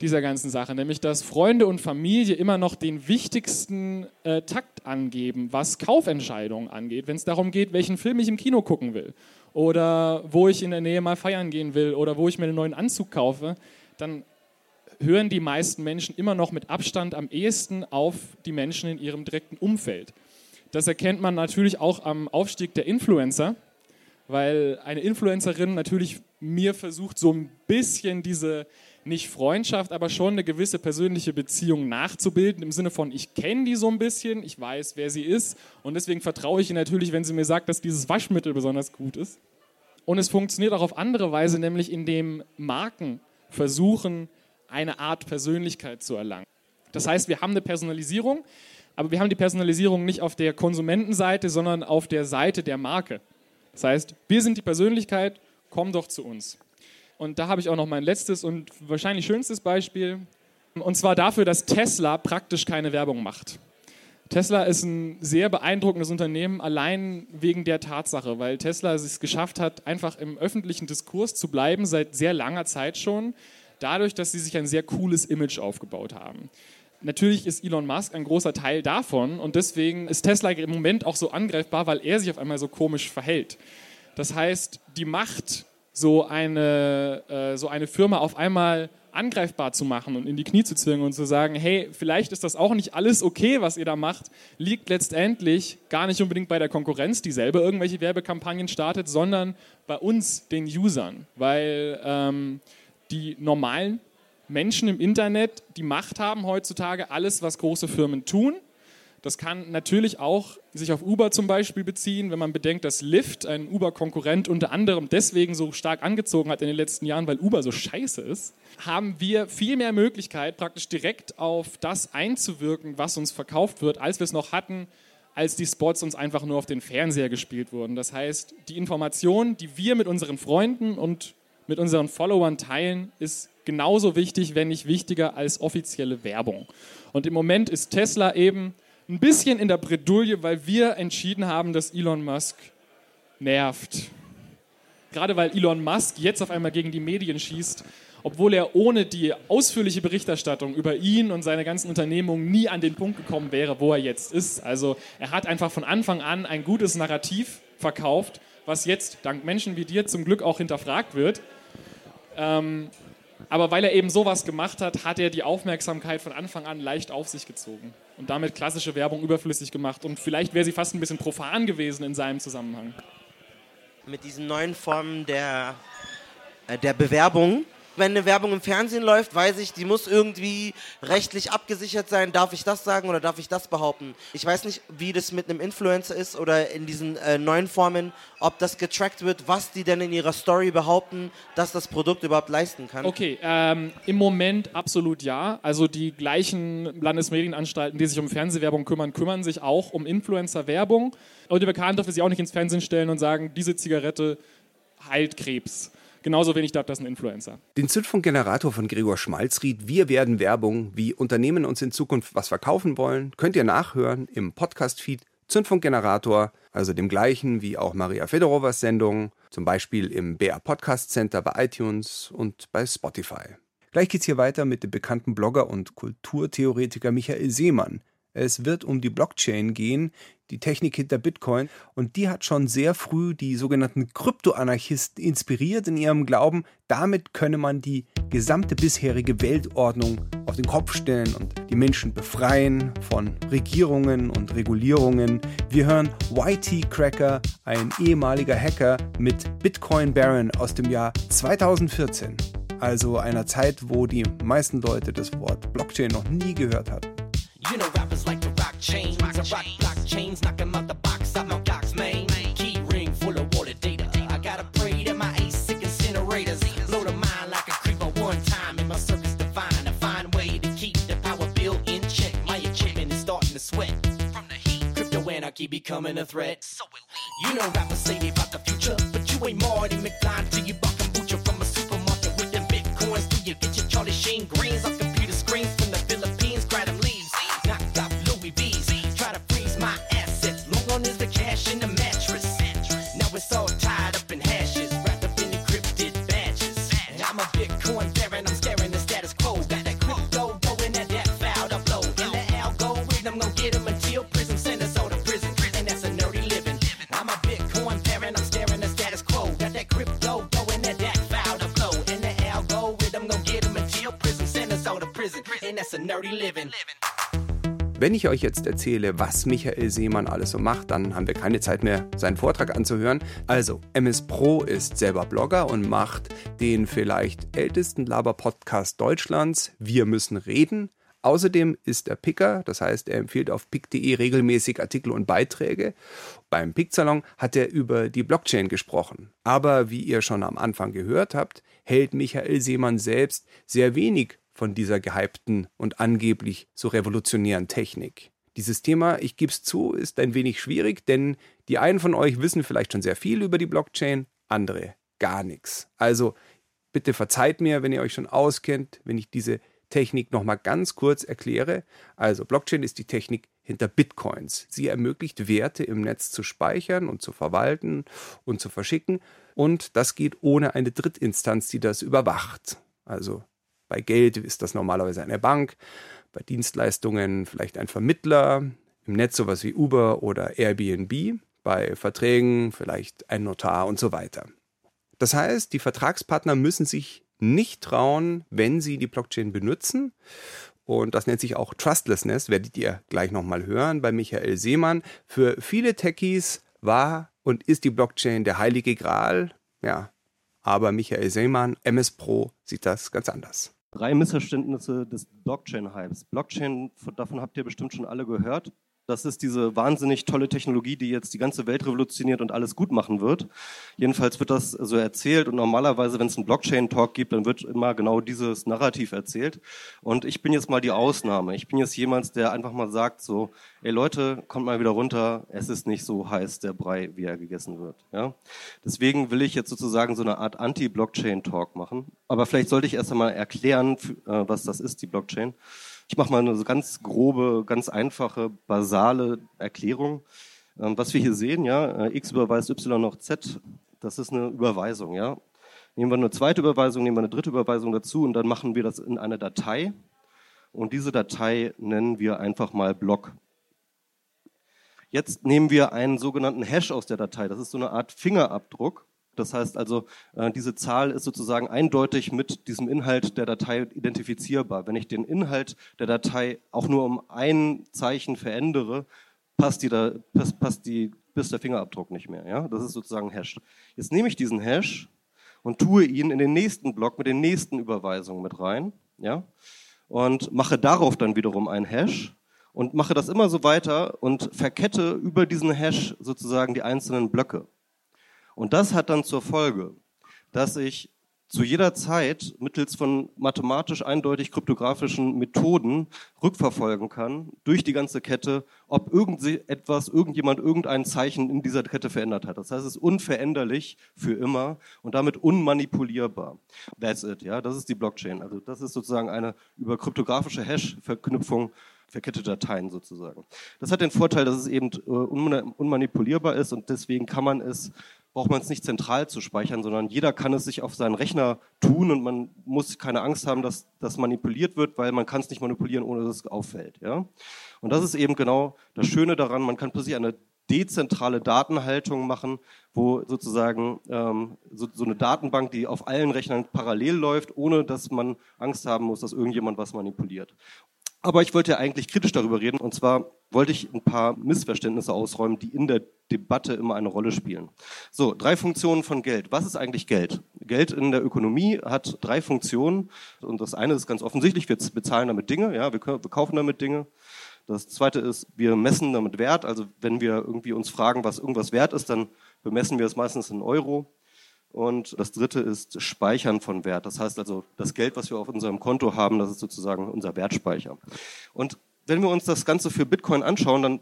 dieser ganzen Sache, nämlich dass Freunde und Familie immer noch den wichtigsten äh, Takt angeben, was Kaufentscheidungen angeht, wenn es darum geht, welchen Film ich im Kino gucken will oder wo ich in der Nähe mal feiern gehen will oder wo ich mir einen neuen Anzug kaufe, dann hören die meisten Menschen immer noch mit Abstand am ehesten auf die Menschen in ihrem direkten Umfeld. Das erkennt man natürlich auch am Aufstieg der Influencer, weil eine Influencerin natürlich mir versucht, so ein bisschen diese, nicht Freundschaft, aber schon eine gewisse persönliche Beziehung nachzubilden, im Sinne von, ich kenne die so ein bisschen, ich weiß, wer sie ist und deswegen vertraue ich ihr natürlich, wenn sie mir sagt, dass dieses Waschmittel besonders gut ist. Und es funktioniert auch auf andere Weise, nämlich indem Marken versuchen, eine Art Persönlichkeit zu erlangen. Das heißt, wir haben eine Personalisierung, aber wir haben die Personalisierung nicht auf der Konsumentenseite, sondern auf der Seite der Marke. Das heißt, wir sind die Persönlichkeit komm doch zu uns. Und da habe ich auch noch mein letztes und wahrscheinlich schönstes Beispiel. Und zwar dafür, dass Tesla praktisch keine Werbung macht. Tesla ist ein sehr beeindruckendes Unternehmen, allein wegen der Tatsache, weil Tesla es geschafft hat, einfach im öffentlichen Diskurs zu bleiben, seit sehr langer Zeit schon, dadurch, dass sie sich ein sehr cooles Image aufgebaut haben. Natürlich ist Elon Musk ein großer Teil davon und deswegen ist Tesla im Moment auch so angreifbar, weil er sich auf einmal so komisch verhält. Das heißt, die Macht, so eine, äh, so eine Firma auf einmal angreifbar zu machen und in die Knie zu zwingen und zu sagen, hey, vielleicht ist das auch nicht alles okay, was ihr da macht, liegt letztendlich gar nicht unbedingt bei der Konkurrenz, die selber irgendwelche Werbekampagnen startet, sondern bei uns, den Usern, weil ähm, die normalen Menschen im Internet die Macht haben heutzutage, alles, was große Firmen tun, das kann natürlich auch sich auf Uber zum Beispiel beziehen, wenn man bedenkt, dass Lyft, ein Uber-Konkurrent, unter anderem deswegen so stark angezogen hat in den letzten Jahren, weil Uber so scheiße ist, haben wir viel mehr Möglichkeit, praktisch direkt auf das einzuwirken, was uns verkauft wird, als wir es noch hatten, als die Spots uns einfach nur auf den Fernseher gespielt wurden. Das heißt, die Information, die wir mit unseren Freunden und mit unseren Followern teilen, ist genauso wichtig, wenn nicht wichtiger als offizielle Werbung. Und im Moment ist Tesla eben ein bisschen in der Bredouille, weil wir entschieden haben, dass Elon Musk nervt. Gerade weil Elon Musk jetzt auf einmal gegen die Medien schießt, obwohl er ohne die ausführliche Berichterstattung über ihn und seine ganzen Unternehmungen nie an den Punkt gekommen wäre, wo er jetzt ist. Also er hat einfach von Anfang an ein gutes Narrativ verkauft, was jetzt dank Menschen wie dir zum Glück auch hinterfragt wird. Ähm, aber weil er eben sowas gemacht hat, hat er die Aufmerksamkeit von Anfang an leicht auf sich gezogen und damit klassische Werbung überflüssig gemacht. Und vielleicht wäre sie fast ein bisschen profan gewesen in seinem Zusammenhang. Mit diesen neuen Formen der, äh, der Bewerbung wenn eine Werbung im Fernsehen läuft, weiß ich, die muss irgendwie rechtlich abgesichert sein. Darf ich das sagen oder darf ich das behaupten? Ich weiß nicht, wie das mit einem Influencer ist oder in diesen äh, neuen Formen, ob das getrackt wird, was die denn in ihrer Story behaupten, dass das Produkt überhaupt leisten kann. Okay, ähm, im Moment absolut ja. Also die gleichen Landesmedienanstalten, die sich um Fernsehwerbung kümmern, kümmern sich auch um Influencer-Werbung. Oliver Kahn dürfte sich auch nicht ins Fernsehen stellen und sagen, diese Zigarette heilt Krebs. Genauso wenig darf das ein Influencer. Den Zündfunkgenerator von Gregor Schmalzried, Wir werden Werbung, wie Unternehmen uns in Zukunft was verkaufen wollen, könnt ihr nachhören im Podcast-Feed Zündfunkgenerator, also dem gleichen wie auch Maria Fedorovas Sendung, zum Beispiel im BR Podcast Center bei iTunes und bei Spotify. Gleich geht's hier weiter mit dem bekannten Blogger und Kulturtheoretiker Michael Seemann. Es wird um die Blockchain gehen, die Technik hinter Bitcoin. Und die hat schon sehr früh die sogenannten Kryptoanarchisten inspiriert in ihrem Glauben, damit könne man die gesamte bisherige Weltordnung auf den Kopf stellen und die Menschen befreien von Regierungen und Regulierungen. Wir hören YT Cracker, ein ehemaliger Hacker mit Bitcoin Baron aus dem Jahr 2014. Also einer Zeit, wo die meisten Leute das Wort Blockchain noch nie gehört hatten. You know rappers like to rock chains, rock, rock blockchains, knock them out the box, I'm on Doc's main. Key ring full of water data. I gotta pray that my ASIC incinerators Load a mind like a creeper one time in my circus divine. A fine way to keep the power bill in check. My equipment is starting to sweat from the heat. Crypto anarchy becoming a threat. So you know rappers say they about the future, but you ain't Marty McFly till you buck kombucha from a supermarket with them bitcoins. Do you get your Charlie Sheen greens off computer living. Wenn ich euch jetzt erzähle, was Michael Seemann alles so macht, dann haben wir keine Zeit mehr, seinen Vortrag anzuhören. Also, MS Pro ist selber Blogger und macht den vielleicht ältesten Laber-Podcast Deutschlands. Wir müssen reden. Außerdem ist er Picker, das heißt, er empfiehlt auf pick.de regelmäßig Artikel und Beiträge. Beim Pick-Salon hat er über die Blockchain gesprochen. Aber wie ihr schon am Anfang gehört habt, hält Michael Seemann selbst sehr wenig von dieser gehypten und angeblich so revolutionären Technik. Dieses Thema, ich gebe es zu, ist ein wenig schwierig, denn die einen von euch wissen vielleicht schon sehr viel über die Blockchain, andere gar nichts. Also bitte verzeiht mir, wenn ihr euch schon auskennt, wenn ich diese Technik nochmal ganz kurz erkläre. Also Blockchain ist die Technik hinter Bitcoins. Sie ermöglicht Werte im Netz zu speichern und zu verwalten und zu verschicken. Und das geht ohne eine Drittinstanz, die das überwacht. Also bei Geld ist das normalerweise eine Bank, bei Dienstleistungen vielleicht ein Vermittler, im Netz sowas wie Uber oder Airbnb, bei Verträgen vielleicht ein Notar und so weiter. Das heißt, die Vertragspartner müssen sich nicht trauen, wenn sie die Blockchain benutzen. Und das nennt sich auch Trustlessness, werdet ihr gleich nochmal hören bei Michael Seemann. Für viele Techies war und ist die Blockchain der heilige Gral. Ja, aber Michael Seemann, MS Pro, sieht das ganz anders. Drei Missverständnisse des Blockchain-Hypes. Blockchain, davon habt ihr bestimmt schon alle gehört. Das ist diese wahnsinnig tolle Technologie, die jetzt die ganze Welt revolutioniert und alles gut machen wird. Jedenfalls wird das so erzählt und normalerweise, wenn es einen Blockchain-Talk gibt, dann wird immer genau dieses Narrativ erzählt. Und ich bin jetzt mal die Ausnahme. Ich bin jetzt jemand, der einfach mal sagt so, ey Leute, kommt mal wieder runter, es ist nicht so heiß der Brei, wie er gegessen wird. Ja? Deswegen will ich jetzt sozusagen so eine Art Anti-Blockchain-Talk machen. Aber vielleicht sollte ich erst einmal erklären, äh, was das ist, die Blockchain. Ich mache mal eine ganz grobe, ganz einfache, basale Erklärung. Ähm, was wir hier sehen, ja, äh, x überweist y noch z, das ist eine Überweisung, ja. Nehmen wir eine zweite Überweisung, nehmen wir eine dritte Überweisung dazu und dann machen wir das in eine Datei. Und diese Datei nennen wir einfach mal Block. Jetzt nehmen wir einen sogenannten Hash aus der Datei. Das ist so eine Art Fingerabdruck. Das heißt also, äh, diese Zahl ist sozusagen eindeutig mit diesem Inhalt der Datei identifizierbar. Wenn ich den Inhalt der Datei auch nur um ein Zeichen verändere, passt, die da, passt, passt die, bis der Fingerabdruck nicht mehr. Ja? Das ist sozusagen Hash. Jetzt nehme ich diesen Hash und tue ihn in den nächsten Block mit den nächsten Überweisungen mit rein. Ja? Und mache darauf dann wiederum ein Hash und mache das immer so weiter und verkette über diesen Hash sozusagen die einzelnen Blöcke. Und das hat dann zur Folge, dass ich zu jeder Zeit mittels von mathematisch eindeutig kryptografischen Methoden rückverfolgen kann durch die ganze Kette, ob irgendetwas, irgendjemand irgendein Zeichen in dieser Kette verändert hat. Das heißt, es ist unveränderlich für immer und damit unmanipulierbar. That's it, ja. Das ist die Blockchain. Also das ist sozusagen eine über kryptografische Hash-Verknüpfung verkettete Dateien sozusagen. Das hat den Vorteil, dass es eben äh, unmanipulierbar ist und deswegen kann man es braucht man es nicht zentral zu speichern, sondern jeder kann es sich auf seinen Rechner tun und man muss keine Angst haben, dass das manipuliert wird, weil man kann es nicht manipulieren, ohne dass es auffällt. Ja? Und das ist eben genau das Schöne daran, man kann plötzlich eine dezentrale Datenhaltung machen, wo sozusagen ähm, so, so, eine Datenbank, die auf allen Rechnern parallel läuft, ohne dass man Angst haben muss, dass irgendjemand was manipuliert. Aber ich wollte ja eigentlich kritisch darüber reden. Und zwar wollte ich ein paar Missverständnisse ausräumen, die in der Debatte immer eine Rolle spielen. So, drei Funktionen von Geld. Was ist eigentlich Geld? Geld in der Ökonomie hat drei Funktionen. Und das eine ist ganz offensichtlich, wir bezahlen damit Dinge, ja, wir, wir kaufen damit Dinge. Das zweite ist, wir messen damit Wert. Also wenn wir irgendwie uns fragen, was irgendwas wert ist, dann bemessen wir es meistens in Euro. Und das dritte ist Speichern von Wert. Das heißt also, das Geld, was wir auf unserem Konto haben, das ist sozusagen unser Wertspeicher. Und wenn wir uns das Ganze für Bitcoin anschauen, dann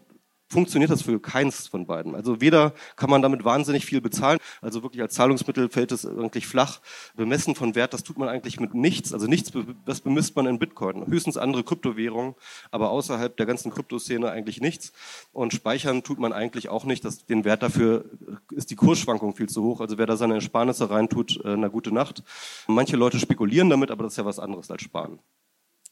funktioniert das für keins von beiden. Also weder kann man damit wahnsinnig viel bezahlen, also wirklich als Zahlungsmittel fällt es eigentlich flach. Bemessen von Wert, das tut man eigentlich mit nichts. Also nichts, das bemisst man in Bitcoin. Höchstens andere Kryptowährungen, aber außerhalb der ganzen Kryptoszene eigentlich nichts. Und speichern tut man eigentlich auch nicht. Das, den Wert dafür ist die Kursschwankung viel zu hoch. Also wer da seine Ersparnisse reintut, äh, na gute Nacht. Manche Leute spekulieren damit, aber das ist ja was anderes als sparen.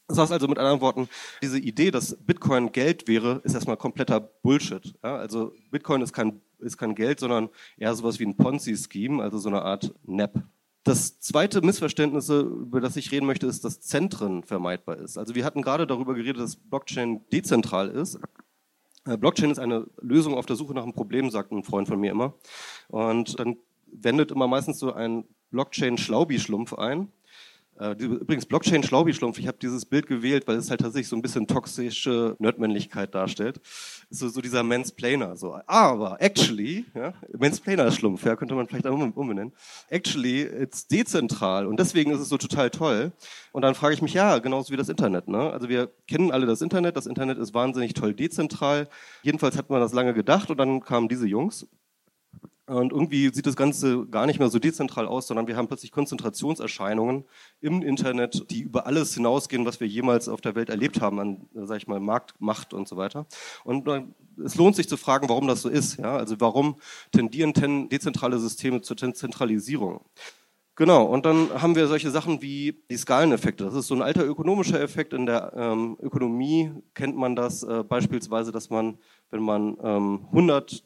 Das heißt also mit anderen Worten, diese Idee, dass Bitcoin Geld wäre, ist erstmal kompletter Bullshit. Ja, also Bitcoin ist kein, ist kein Geld, sondern eher sowas wie ein Ponzi-Scheme, also so eine Art NAP. Das zweite Missverständnis, über das ich reden möchte, ist, dass Zentren vermeidbar ist. Also wir hatten gerade darüber geredet, dass Blockchain dezentral ist. Äh, Blockchain ist eine Lösung auf der Suche nach einem Problem, sagt ein Freund von mir immer. Und dann wendet immer meistens so ein Blockchain-Schlaubi-Schlumpf ein übrigens, Blockchain Schlaubi-Schlumpf, ich habe dieses Bild gewählt, weil es halt tatsächlich so ein bisschen toxische Nerdmännlichkeit darstellt. So, so dieser Mansplainer. So. Aber actually, ja, Mansplainer-Schlumpf, ja, könnte man vielleicht auch umbenennen. Actually, it's dezentral und deswegen ist es so total toll. Und dann frage ich mich, ja, genauso wie das Internet. Ne? Also wir kennen alle das Internet, das Internet ist wahnsinnig toll dezentral. Jedenfalls hat man das lange gedacht und dann kamen diese Jungs und irgendwie sieht das Ganze gar nicht mehr so dezentral aus, sondern wir haben plötzlich Konzentrationserscheinungen im Internet, die über alles hinausgehen, was wir jemals auf der Welt erlebt haben, an, sag ich mal, Markt, und so weiter. Und äh, es lohnt sich zu fragen, warum das so ist. Ja? Also warum tendieren ten dezentrale Systeme zur Zentralisierung? Genau, und dann haben wir solche Sachen wie die Skaleneffekte. Das ist so ein alter ökonomischer Effekt. In der ähm, Ökonomie kennt man das äh, beispielsweise, dass man, wenn man ähm, 100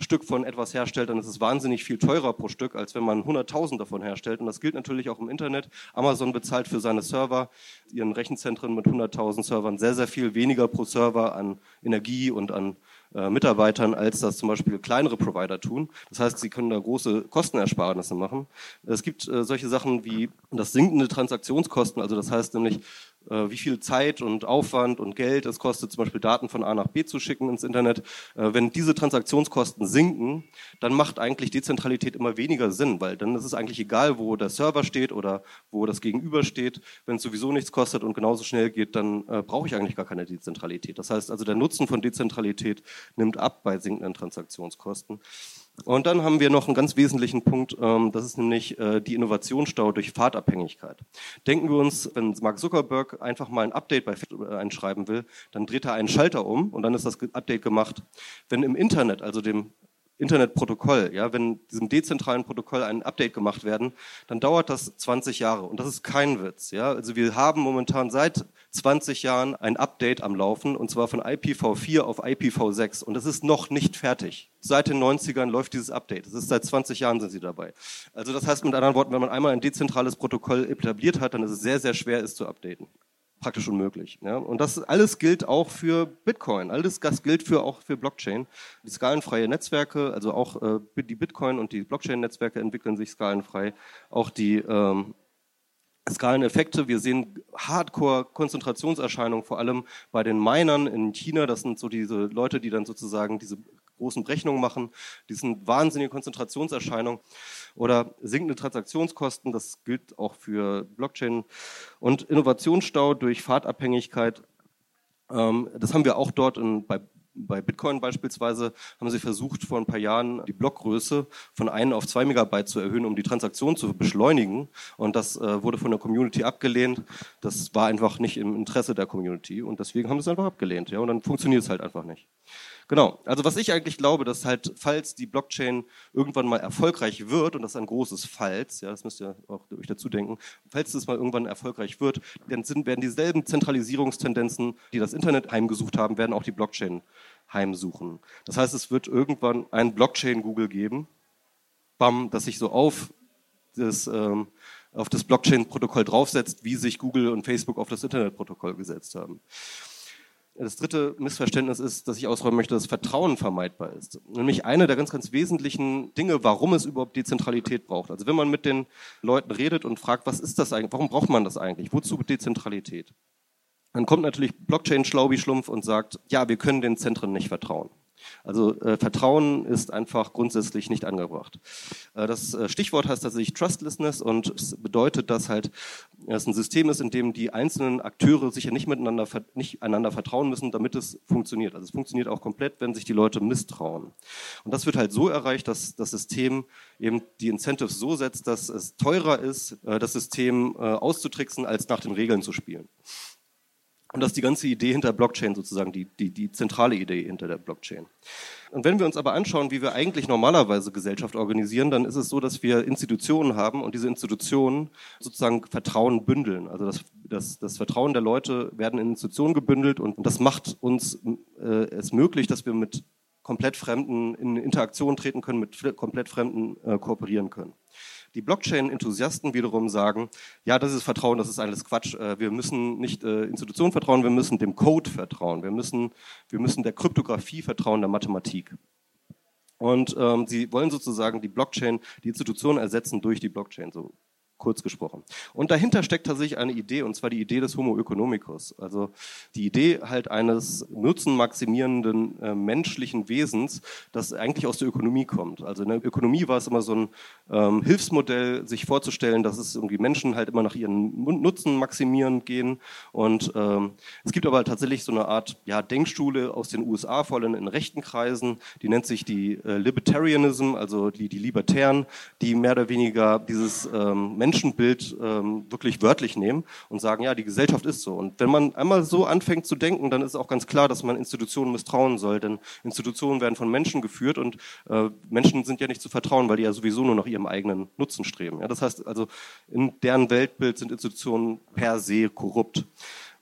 Stück von etwas herstellt, dann ist es wahnsinnig viel teurer pro Stück, als wenn man 100.000 davon herstellt. Und das gilt natürlich auch im Internet. Amazon bezahlt für seine Server, ihren Rechenzentren mit 100.000 Servern, sehr, sehr viel weniger pro Server an Energie und an äh, Mitarbeitern, als das zum Beispiel kleinere Provider tun. Das heißt, sie können da große Kostenersparnisse machen. Es gibt äh, solche Sachen wie das sinkende Transaktionskosten, also das heißt nämlich, wie viel Zeit und Aufwand und Geld es kostet, zum Beispiel Daten von A nach B zu schicken ins Internet. Äh, wenn diese Transaktionskosten sinken, dann macht eigentlich Dezentralität immer weniger Sinn, weil dann ist es eigentlich egal, wo der Server steht oder wo das Gegenüber steht. Wenn es sowieso nichts kostet und genauso schnell geht, dann äh, brauche ich eigentlich gar keine Dezentralität. Das heißt also, der Nutzen von Dezentralität nimmt ab bei sinkenden Transaktionskosten. Und dann haben wir noch einen ganz wesentlichen Punkt, ähm, das ist nämlich äh, die Innovationsstau durch Fahrtabhängigkeit. Denken wir uns, wenn Mark Zuckerberg einfach mal ein Update bei Facebook einschreiben will, dann dreht er einen Schalter um und dann ist das Update gemacht. Wenn im Internet, also dem Internetprotokoll, ja, wenn diesem dezentralen Protokoll ein Update gemacht werden, dann dauert das 20 Jahre und das ist kein Witz, ja. Also wir haben momentan seit 20 Jahren ein Update am Laufen und zwar von IPv4 auf IPv6 und es ist noch nicht fertig. Seit den 90ern läuft dieses Update. Das ist seit 20 Jahren sind sie dabei. Also das heißt mit anderen Worten, wenn man einmal ein dezentrales Protokoll etabliert hat, dann ist es sehr, sehr schwer, es zu updaten praktisch unmöglich. Ja? Und das alles gilt auch für Bitcoin. Alles das gilt für, auch für Blockchain. Die skalenfreie Netzwerke, also auch äh, die Bitcoin und die Blockchain-Netzwerke entwickeln sich skalenfrei. Auch die ähm, Skaleneffekte. Wir sehen Hardcore-Konzentrationserscheinungen, vor allem bei den Minern in China. Das sind so diese Leute, die dann sozusagen diese großen Berechnungen machen. Die sind wahnsinnige Konzentrationserscheinungen oder sinkende Transaktionskosten. Das gilt auch für Blockchain und Innovationsstau durch Fahrtabhängigkeit. Ähm, das haben wir auch dort in, bei bei Bitcoin beispielsweise haben sie versucht, vor ein paar Jahren die Blockgröße von 1 auf 2 Megabyte zu erhöhen, um die Transaktion zu beschleunigen. Und das äh, wurde von der Community abgelehnt. Das war einfach nicht im Interesse der Community und deswegen haben sie es einfach abgelehnt. Ja? Und dann funktioniert es halt einfach nicht. Genau. Also was ich eigentlich glaube, dass halt, falls die Blockchain irgendwann mal erfolgreich wird, und das ist ein großes Falls, ja, das müsst ihr auch euch dazu denken, falls es mal irgendwann erfolgreich wird, dann sind, werden dieselben Zentralisierungstendenzen, die das Internet heimgesucht haben, werden auch die Blockchain heimsuchen. Das heißt, es wird irgendwann ein Blockchain-Google geben, bam, das sich so auf das, ähm, auf das Blockchain-Protokoll draufsetzt, wie sich Google und Facebook auf das Internetprotokoll gesetzt haben. Das dritte Missverständnis ist, dass ich ausräumen möchte, dass Vertrauen vermeidbar ist. Nämlich eine der ganz, ganz wesentlichen Dinge, warum es überhaupt Dezentralität braucht. Also wenn man mit den Leuten redet und fragt, was ist das eigentlich, warum braucht man das eigentlich, wozu Dezentralität? Dann kommt natürlich Blockchain-Schlaubi-Schlumpf und sagt, ja, wir können den Zentren nicht vertrauen. Also äh, Vertrauen ist einfach grundsätzlich nicht angebracht. Äh, das äh, Stichwort heißt tatsächlich Trustlessness und es bedeutet, dass halt es ein System ist, in dem die einzelnen Akteure sich ja nicht miteinander nicht einander vertrauen müssen, damit es funktioniert. Also es funktioniert auch komplett, wenn sich die Leute misstrauen. Und das wird halt so erreicht, dass das System eben die Incentives so setzt, dass es teurer ist, äh, das System äh, auszutricksen, als nach den Regeln zu spielen. Und das ist die ganze Idee hinter Blockchain sozusagen, die, die, die zentrale Idee hinter der Blockchain. Und wenn wir uns aber anschauen, wie wir eigentlich normalerweise Gesellschaft organisieren, dann ist es so, dass wir Institutionen haben und diese Institutionen sozusagen Vertrauen bündeln. Also das, das, das Vertrauen der Leute werden in Institutionen gebündelt und das macht uns äh, es möglich, dass wir mit komplett Fremden in Interaktion treten können, mit komplett Fremden äh, kooperieren können. Die Blockchain-Enthusiasten wiederum sagen, ja, das ist Vertrauen, das ist alles Quatsch. Äh, wir müssen nicht äh, Institutionen vertrauen, wir müssen dem Code vertrauen. Wir müssen, wir müssen der Kryptographie vertrauen, der Mathematik. Und ähm, sie wollen sozusagen die Blockchain, die Institutionen ersetzen durch die Blockchain. So kurz gesprochen. Und dahinter steckt tatsächlich eine Idee, und zwar die Idee des Homo economicus. Also die Idee halt eines nutzenmaximierenden äh, menschlichen Wesens, das eigentlich aus der Ökonomie kommt. Also in der Ökonomie war es immer so ein ähm, Hilfsmodell, sich vorzustellen, dass es irgendwie Menschen halt immer nach ihren Nutzen maximieren gehen. Und ähm, es gibt aber tatsächlich so eine Art ja, Denkschule aus den USA, vor allem in rechten Kreisen, die nennt sich die äh, Libertarianism, also die, die Libertären, die mehr oder weniger dieses ähm, Menschenbild ähm, wirklich wörtlich nehmen und sagen, ja, die Gesellschaft ist so. Und wenn man einmal so anfängt zu denken, dann ist auch ganz klar, dass man Institutionen misstrauen soll, denn Institutionen werden von Menschen geführt und äh, Menschen sind ja nicht zu vertrauen, weil die ja sowieso nur nach ihrem eigenen Nutzen streben. Ja, das heißt also, in deren Weltbild sind Institutionen per se korrupt.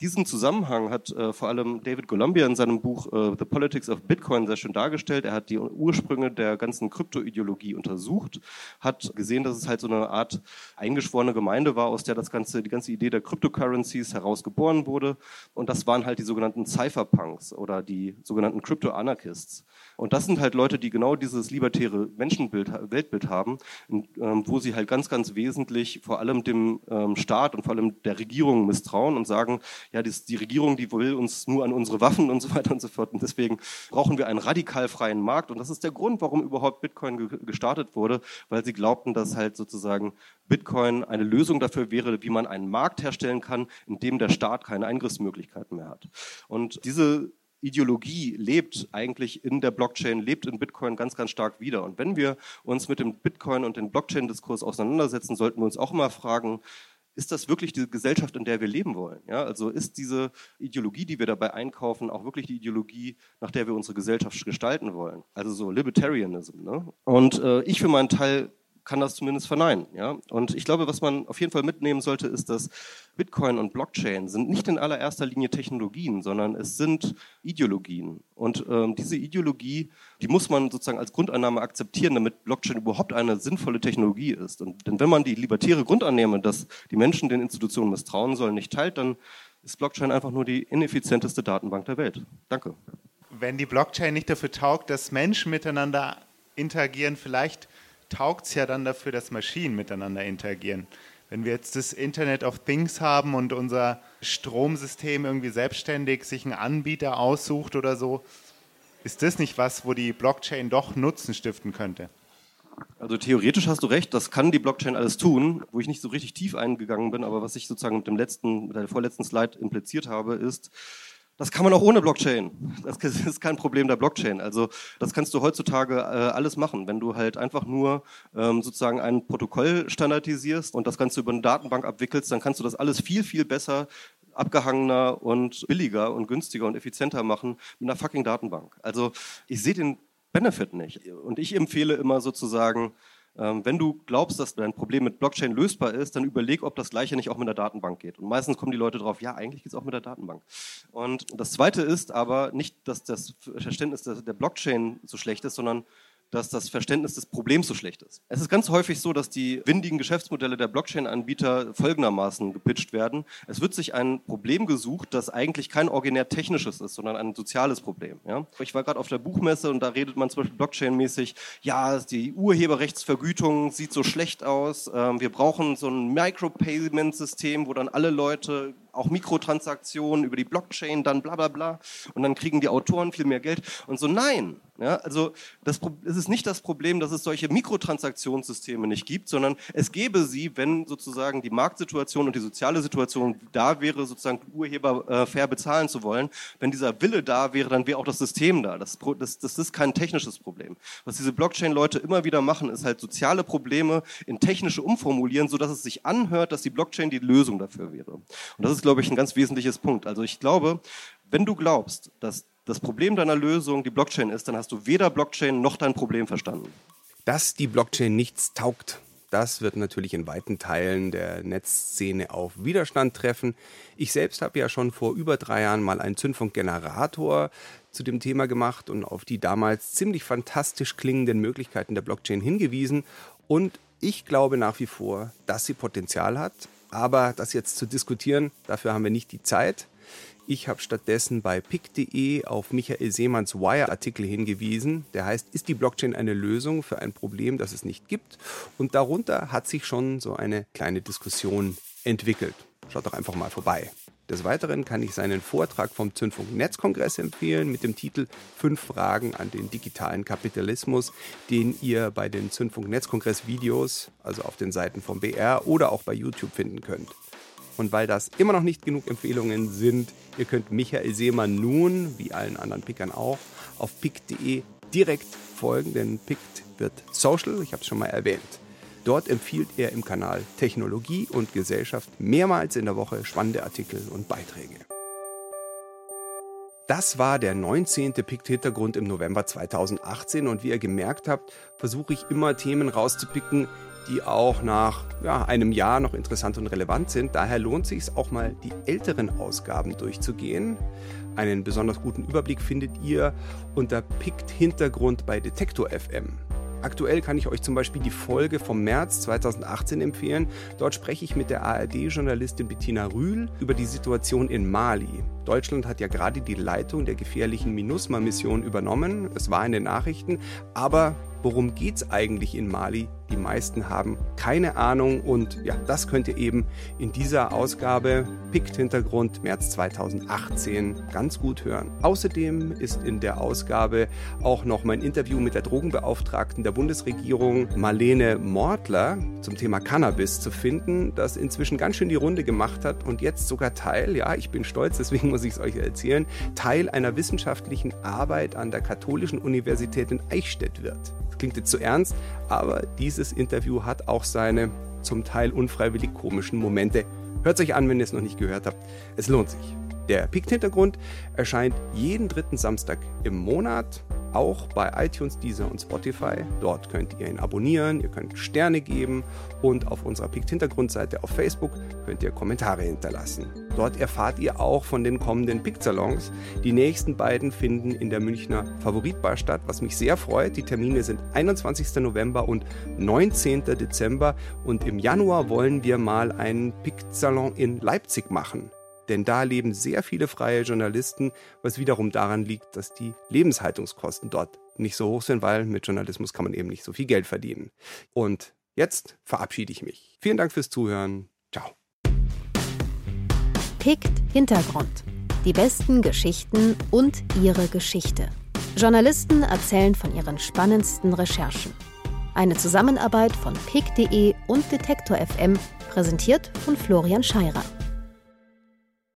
Diesen Zusammenhang hat äh, vor allem David Columbia in seinem Buch äh, The Politics of Bitcoin sehr schön dargestellt. Er hat die Ursprünge der ganzen Kryptoideologie untersucht, hat gesehen, dass es halt so eine Art eingeschworene Gemeinde war, aus der das ganze, die ganze Idee der Cryptocurrencies herausgeboren wurde. Und das waren halt die sogenannten Cypherpunks oder die sogenannten Crypto-Anarchists. Und das sind halt Leute, die genau dieses libertäre Menschenbild, Weltbild haben, ähm, wo sie halt ganz, ganz wesentlich vor allem dem ähm, Staat und vor allem der Regierung misstrauen und sagen, ja, die, die Regierung, die will uns nur an unsere Waffen und so weiter und so fort. Und deswegen brauchen wir einen radikal freien Markt. Und das ist der Grund, warum überhaupt Bitcoin ge gestartet wurde, weil sie glaubten, dass halt sozusagen Bitcoin eine Lösung dafür wäre, wie man einen Markt herstellen kann, in dem der Staat keine Eingriffsmöglichkeiten mehr hat. Und diese Ideologie lebt eigentlich in der Blockchain, lebt in Bitcoin ganz, ganz stark wieder. Und wenn wir uns mit dem Bitcoin und dem Blockchain-Diskurs auseinandersetzen, sollten wir uns auch immer fragen, ist das wirklich die Gesellschaft, in der wir leben wollen? Ja, also ist diese Ideologie, die wir dabei einkaufen, auch wirklich die Ideologie, nach der wir unsere Gesellschaft gestalten wollen? Also so Libertarianism. Ne? Und äh, ich für meinen Teil kann das zumindest verneinen. Ja? Und ich glaube, was man auf jeden Fall mitnehmen sollte, ist, dass Bitcoin und Blockchain sind nicht in allererster Linie Technologien, sondern es sind Ideologien. Und ähm, diese Ideologie, die muss man sozusagen als Grundannahme akzeptieren, damit Blockchain überhaupt eine sinnvolle Technologie ist. Und, denn wenn man die libertäre Grundannahme, dass die Menschen den Institutionen misstrauen sollen, nicht teilt, dann ist Blockchain einfach nur die ineffizienteste Datenbank der Welt. Danke. Wenn die Blockchain nicht dafür taugt, dass Menschen miteinander interagieren, vielleicht taugt es ja dann dafür, dass Maschinen miteinander interagieren. Wenn wir jetzt das Internet of Things haben und unser Stromsystem irgendwie selbstständig sich einen Anbieter aussucht oder so, ist das nicht was, wo die Blockchain doch Nutzen stiften könnte? Also theoretisch hast du recht, das kann die Blockchain alles tun. Wo ich nicht so richtig tief eingegangen bin, aber was ich sozusagen mit dem letzten, mit der vorletzten Slide impliziert habe, ist, Das kann man auch ohne Blockchain. Das ist kein Problem der Blockchain. Also das kannst du heutzutage äh, alles machen, wenn du halt einfach nur ähm, sozusagen ein Protokoll standardisierst und das Ganze über eine Datenbank abwickelst, dann kannst du das alles viel, viel besser abgehangener und billiger und günstiger und effizienter machen mit einer fucking Datenbank. Also ich sehe den Benefit nicht. Und ich empfehle immer sozusagen, wenn du glaubst, dass dein Problem mit Blockchain lösbar ist, dann überleg, ob das Gleiche nicht auch mit der Datenbank geht. Und meistens kommen die Leute drauf, ja, eigentlich geht es auch mit der Datenbank. Und das Zweite ist aber nicht, dass das Verständnis der Blockchain so schlecht ist, sondern dass das Verständnis des Problems so schlecht ist. Es ist ganz häufig so, dass die windigen Geschäftsmodelle der Blockchain-Anbieter folgendermaßen gepitcht werden. Es wird sich ein Problem gesucht, das eigentlich kein originär technisches ist, sondern ein soziales Problem. Ja? Ich war gerade auf der Buchmesse und da redet man zum Beispiel Blockchain-mäßig, ja, die Urheberrechtsvergütung sieht so schlecht aus, ähm, wir brauchen so ein Micropayment-System, wo dann alle Leute auch Mikrotransaktionen über die Blockchain, dann bla bla bla. Und dann kriegen die Autoren viel mehr Geld. Und so, nein. Ja, also das, es ist nicht das Problem, dass es solche Mikrotransaktionssysteme nicht gibt, sondern es gäbe sie, wenn sozusagen die Marktsituation und die soziale Situation da wäre, sozusagen Urheber äh, fair bezahlen zu wollen. Wenn dieser Wille da wäre, dann wäre auch das System da. Das, das, das ist kein technisches Problem. Was diese Blockchain-Leute immer wieder machen, ist halt soziale Probleme in technische umformulieren, sodass es sich anhört, dass die Blockchain die Lösung dafür wäre. Und das ist glaube ich, ein ganz wesentliches Punkt. Also ich glaube, wenn du glaubst, dass das Problem deiner Lösung die Blockchain ist, dann hast du weder Blockchain noch dein Problem verstanden. Dass die Blockchain nichts taugt, das wird natürlich in weiten Teilen der Netzszene auf Widerstand treffen. Ich selbst habe ja schon vor über drei Jahren mal einen Zündfunkgenerator zu dem Thema gemacht und auf die damals ziemlich fantastisch klingenden Möglichkeiten der Blockchain hingewiesen. Und ich glaube nach wie vor, dass sie Potenzial hat, aber das jetzt zu diskutieren, dafür haben wir nicht die Zeit. Ich habe stattdessen bei pick.de auf Michael Seemanns Wire-Artikel hingewiesen. Der heißt, ist die Blockchain eine Lösung für ein Problem, das es nicht gibt? Und darunter hat sich schon so eine kleine Diskussion entwickelt. Schaut doch einfach mal vorbei. Des Weiteren kann ich seinen Vortrag vom Zündfunk Netzkongress empfehlen mit dem Titel Fünf Fragen an den digitalen Kapitalismus, den ihr bei den Zündfunk Netzkongress Videos, also auf den Seiten vom BR oder auch bei YouTube finden könnt. Und weil das immer noch nicht genug Empfehlungen sind, ihr könnt Michael Seemann nun, wie allen anderen Pickern auch, auf pick.de direkt folgen, denn Pickt wird Social, ich habe es schon mal erwähnt. Dort empfiehlt er im Kanal Technologie und Gesellschaft mehrmals in der Woche spannende Artikel und Beiträge. Das war der 19. Pikt-Hintergrund im November 2018 und wie ihr gemerkt habt, versuche ich immer Themen rauszupicken, die auch nach ja, einem Jahr noch interessant und relevant sind. Daher lohnt es sich auch mal, die älteren Ausgaben durchzugehen. Einen besonders guten Überblick findet ihr unter Pikt Hintergrund bei Detektor FM. Aktuell kann ich euch zum Beispiel die Folge vom März 2018 empfehlen. Dort spreche ich mit der ARD-Journalistin Bettina Rühl über die Situation in Mali. Deutschland hat ja gerade die Leitung der gefährlichen MINUSMA-Mission übernommen. Es war in den Nachrichten. Aber worum geht es eigentlich in Mali? Die meisten haben keine Ahnung und ja, das könnt ihr eben in dieser Ausgabe Pikt Hintergrund März 2018 ganz gut hören. Außerdem ist in der Ausgabe auch noch mein Interview mit der Drogenbeauftragten der Bundesregierung Marlene Mortler zum Thema Cannabis zu finden, das inzwischen ganz schön die Runde gemacht hat und jetzt sogar Teil, ja, ich bin stolz, deswegen muss ich es euch erzählen, Teil einer wissenschaftlichen Arbeit an der Katholischen Universität in Eichstätt wird. Das klingt jetzt zu ernst, aber dieses Interview hat auch seine zum Teil unfreiwillig komischen Momente. Hört es euch an, wenn ihr es noch nicht gehört habt. Es lohnt sich. Der Pikt-Hintergrund erscheint jeden dritten Samstag im Monat auch bei iTunes, Deezer und Spotify. Dort könnt ihr ihn abonnieren, ihr könnt Sterne geben und auf unserer Pikt Hintergrundseite auf Facebook könnt ihr Kommentare hinterlassen. Dort erfahrt ihr auch von den kommenden Pikt-Salons. Die nächsten beiden finden in der Münchner Favoritbar statt, was mich sehr freut. Die Termine sind 21. November und 19. Dezember und im Januar wollen wir mal einen Pikt-Salon in Leipzig machen. Denn da leben sehr viele freie Journalisten, was wiederum daran liegt, dass die Lebenshaltungskosten dort nicht so hoch sind, weil mit Journalismus kann man eben nicht so viel Geld verdienen. Und jetzt verabschiede ich mich. Vielen Dank fürs Zuhören. Ciao. Pickt Hintergrund. Die besten Geschichten und ihre Geschichte. Journalisten erzählen von ihren spannendsten Recherchen. Eine Zusammenarbeit von pick.de und Detektor FM, präsentiert von Florian Scheirer.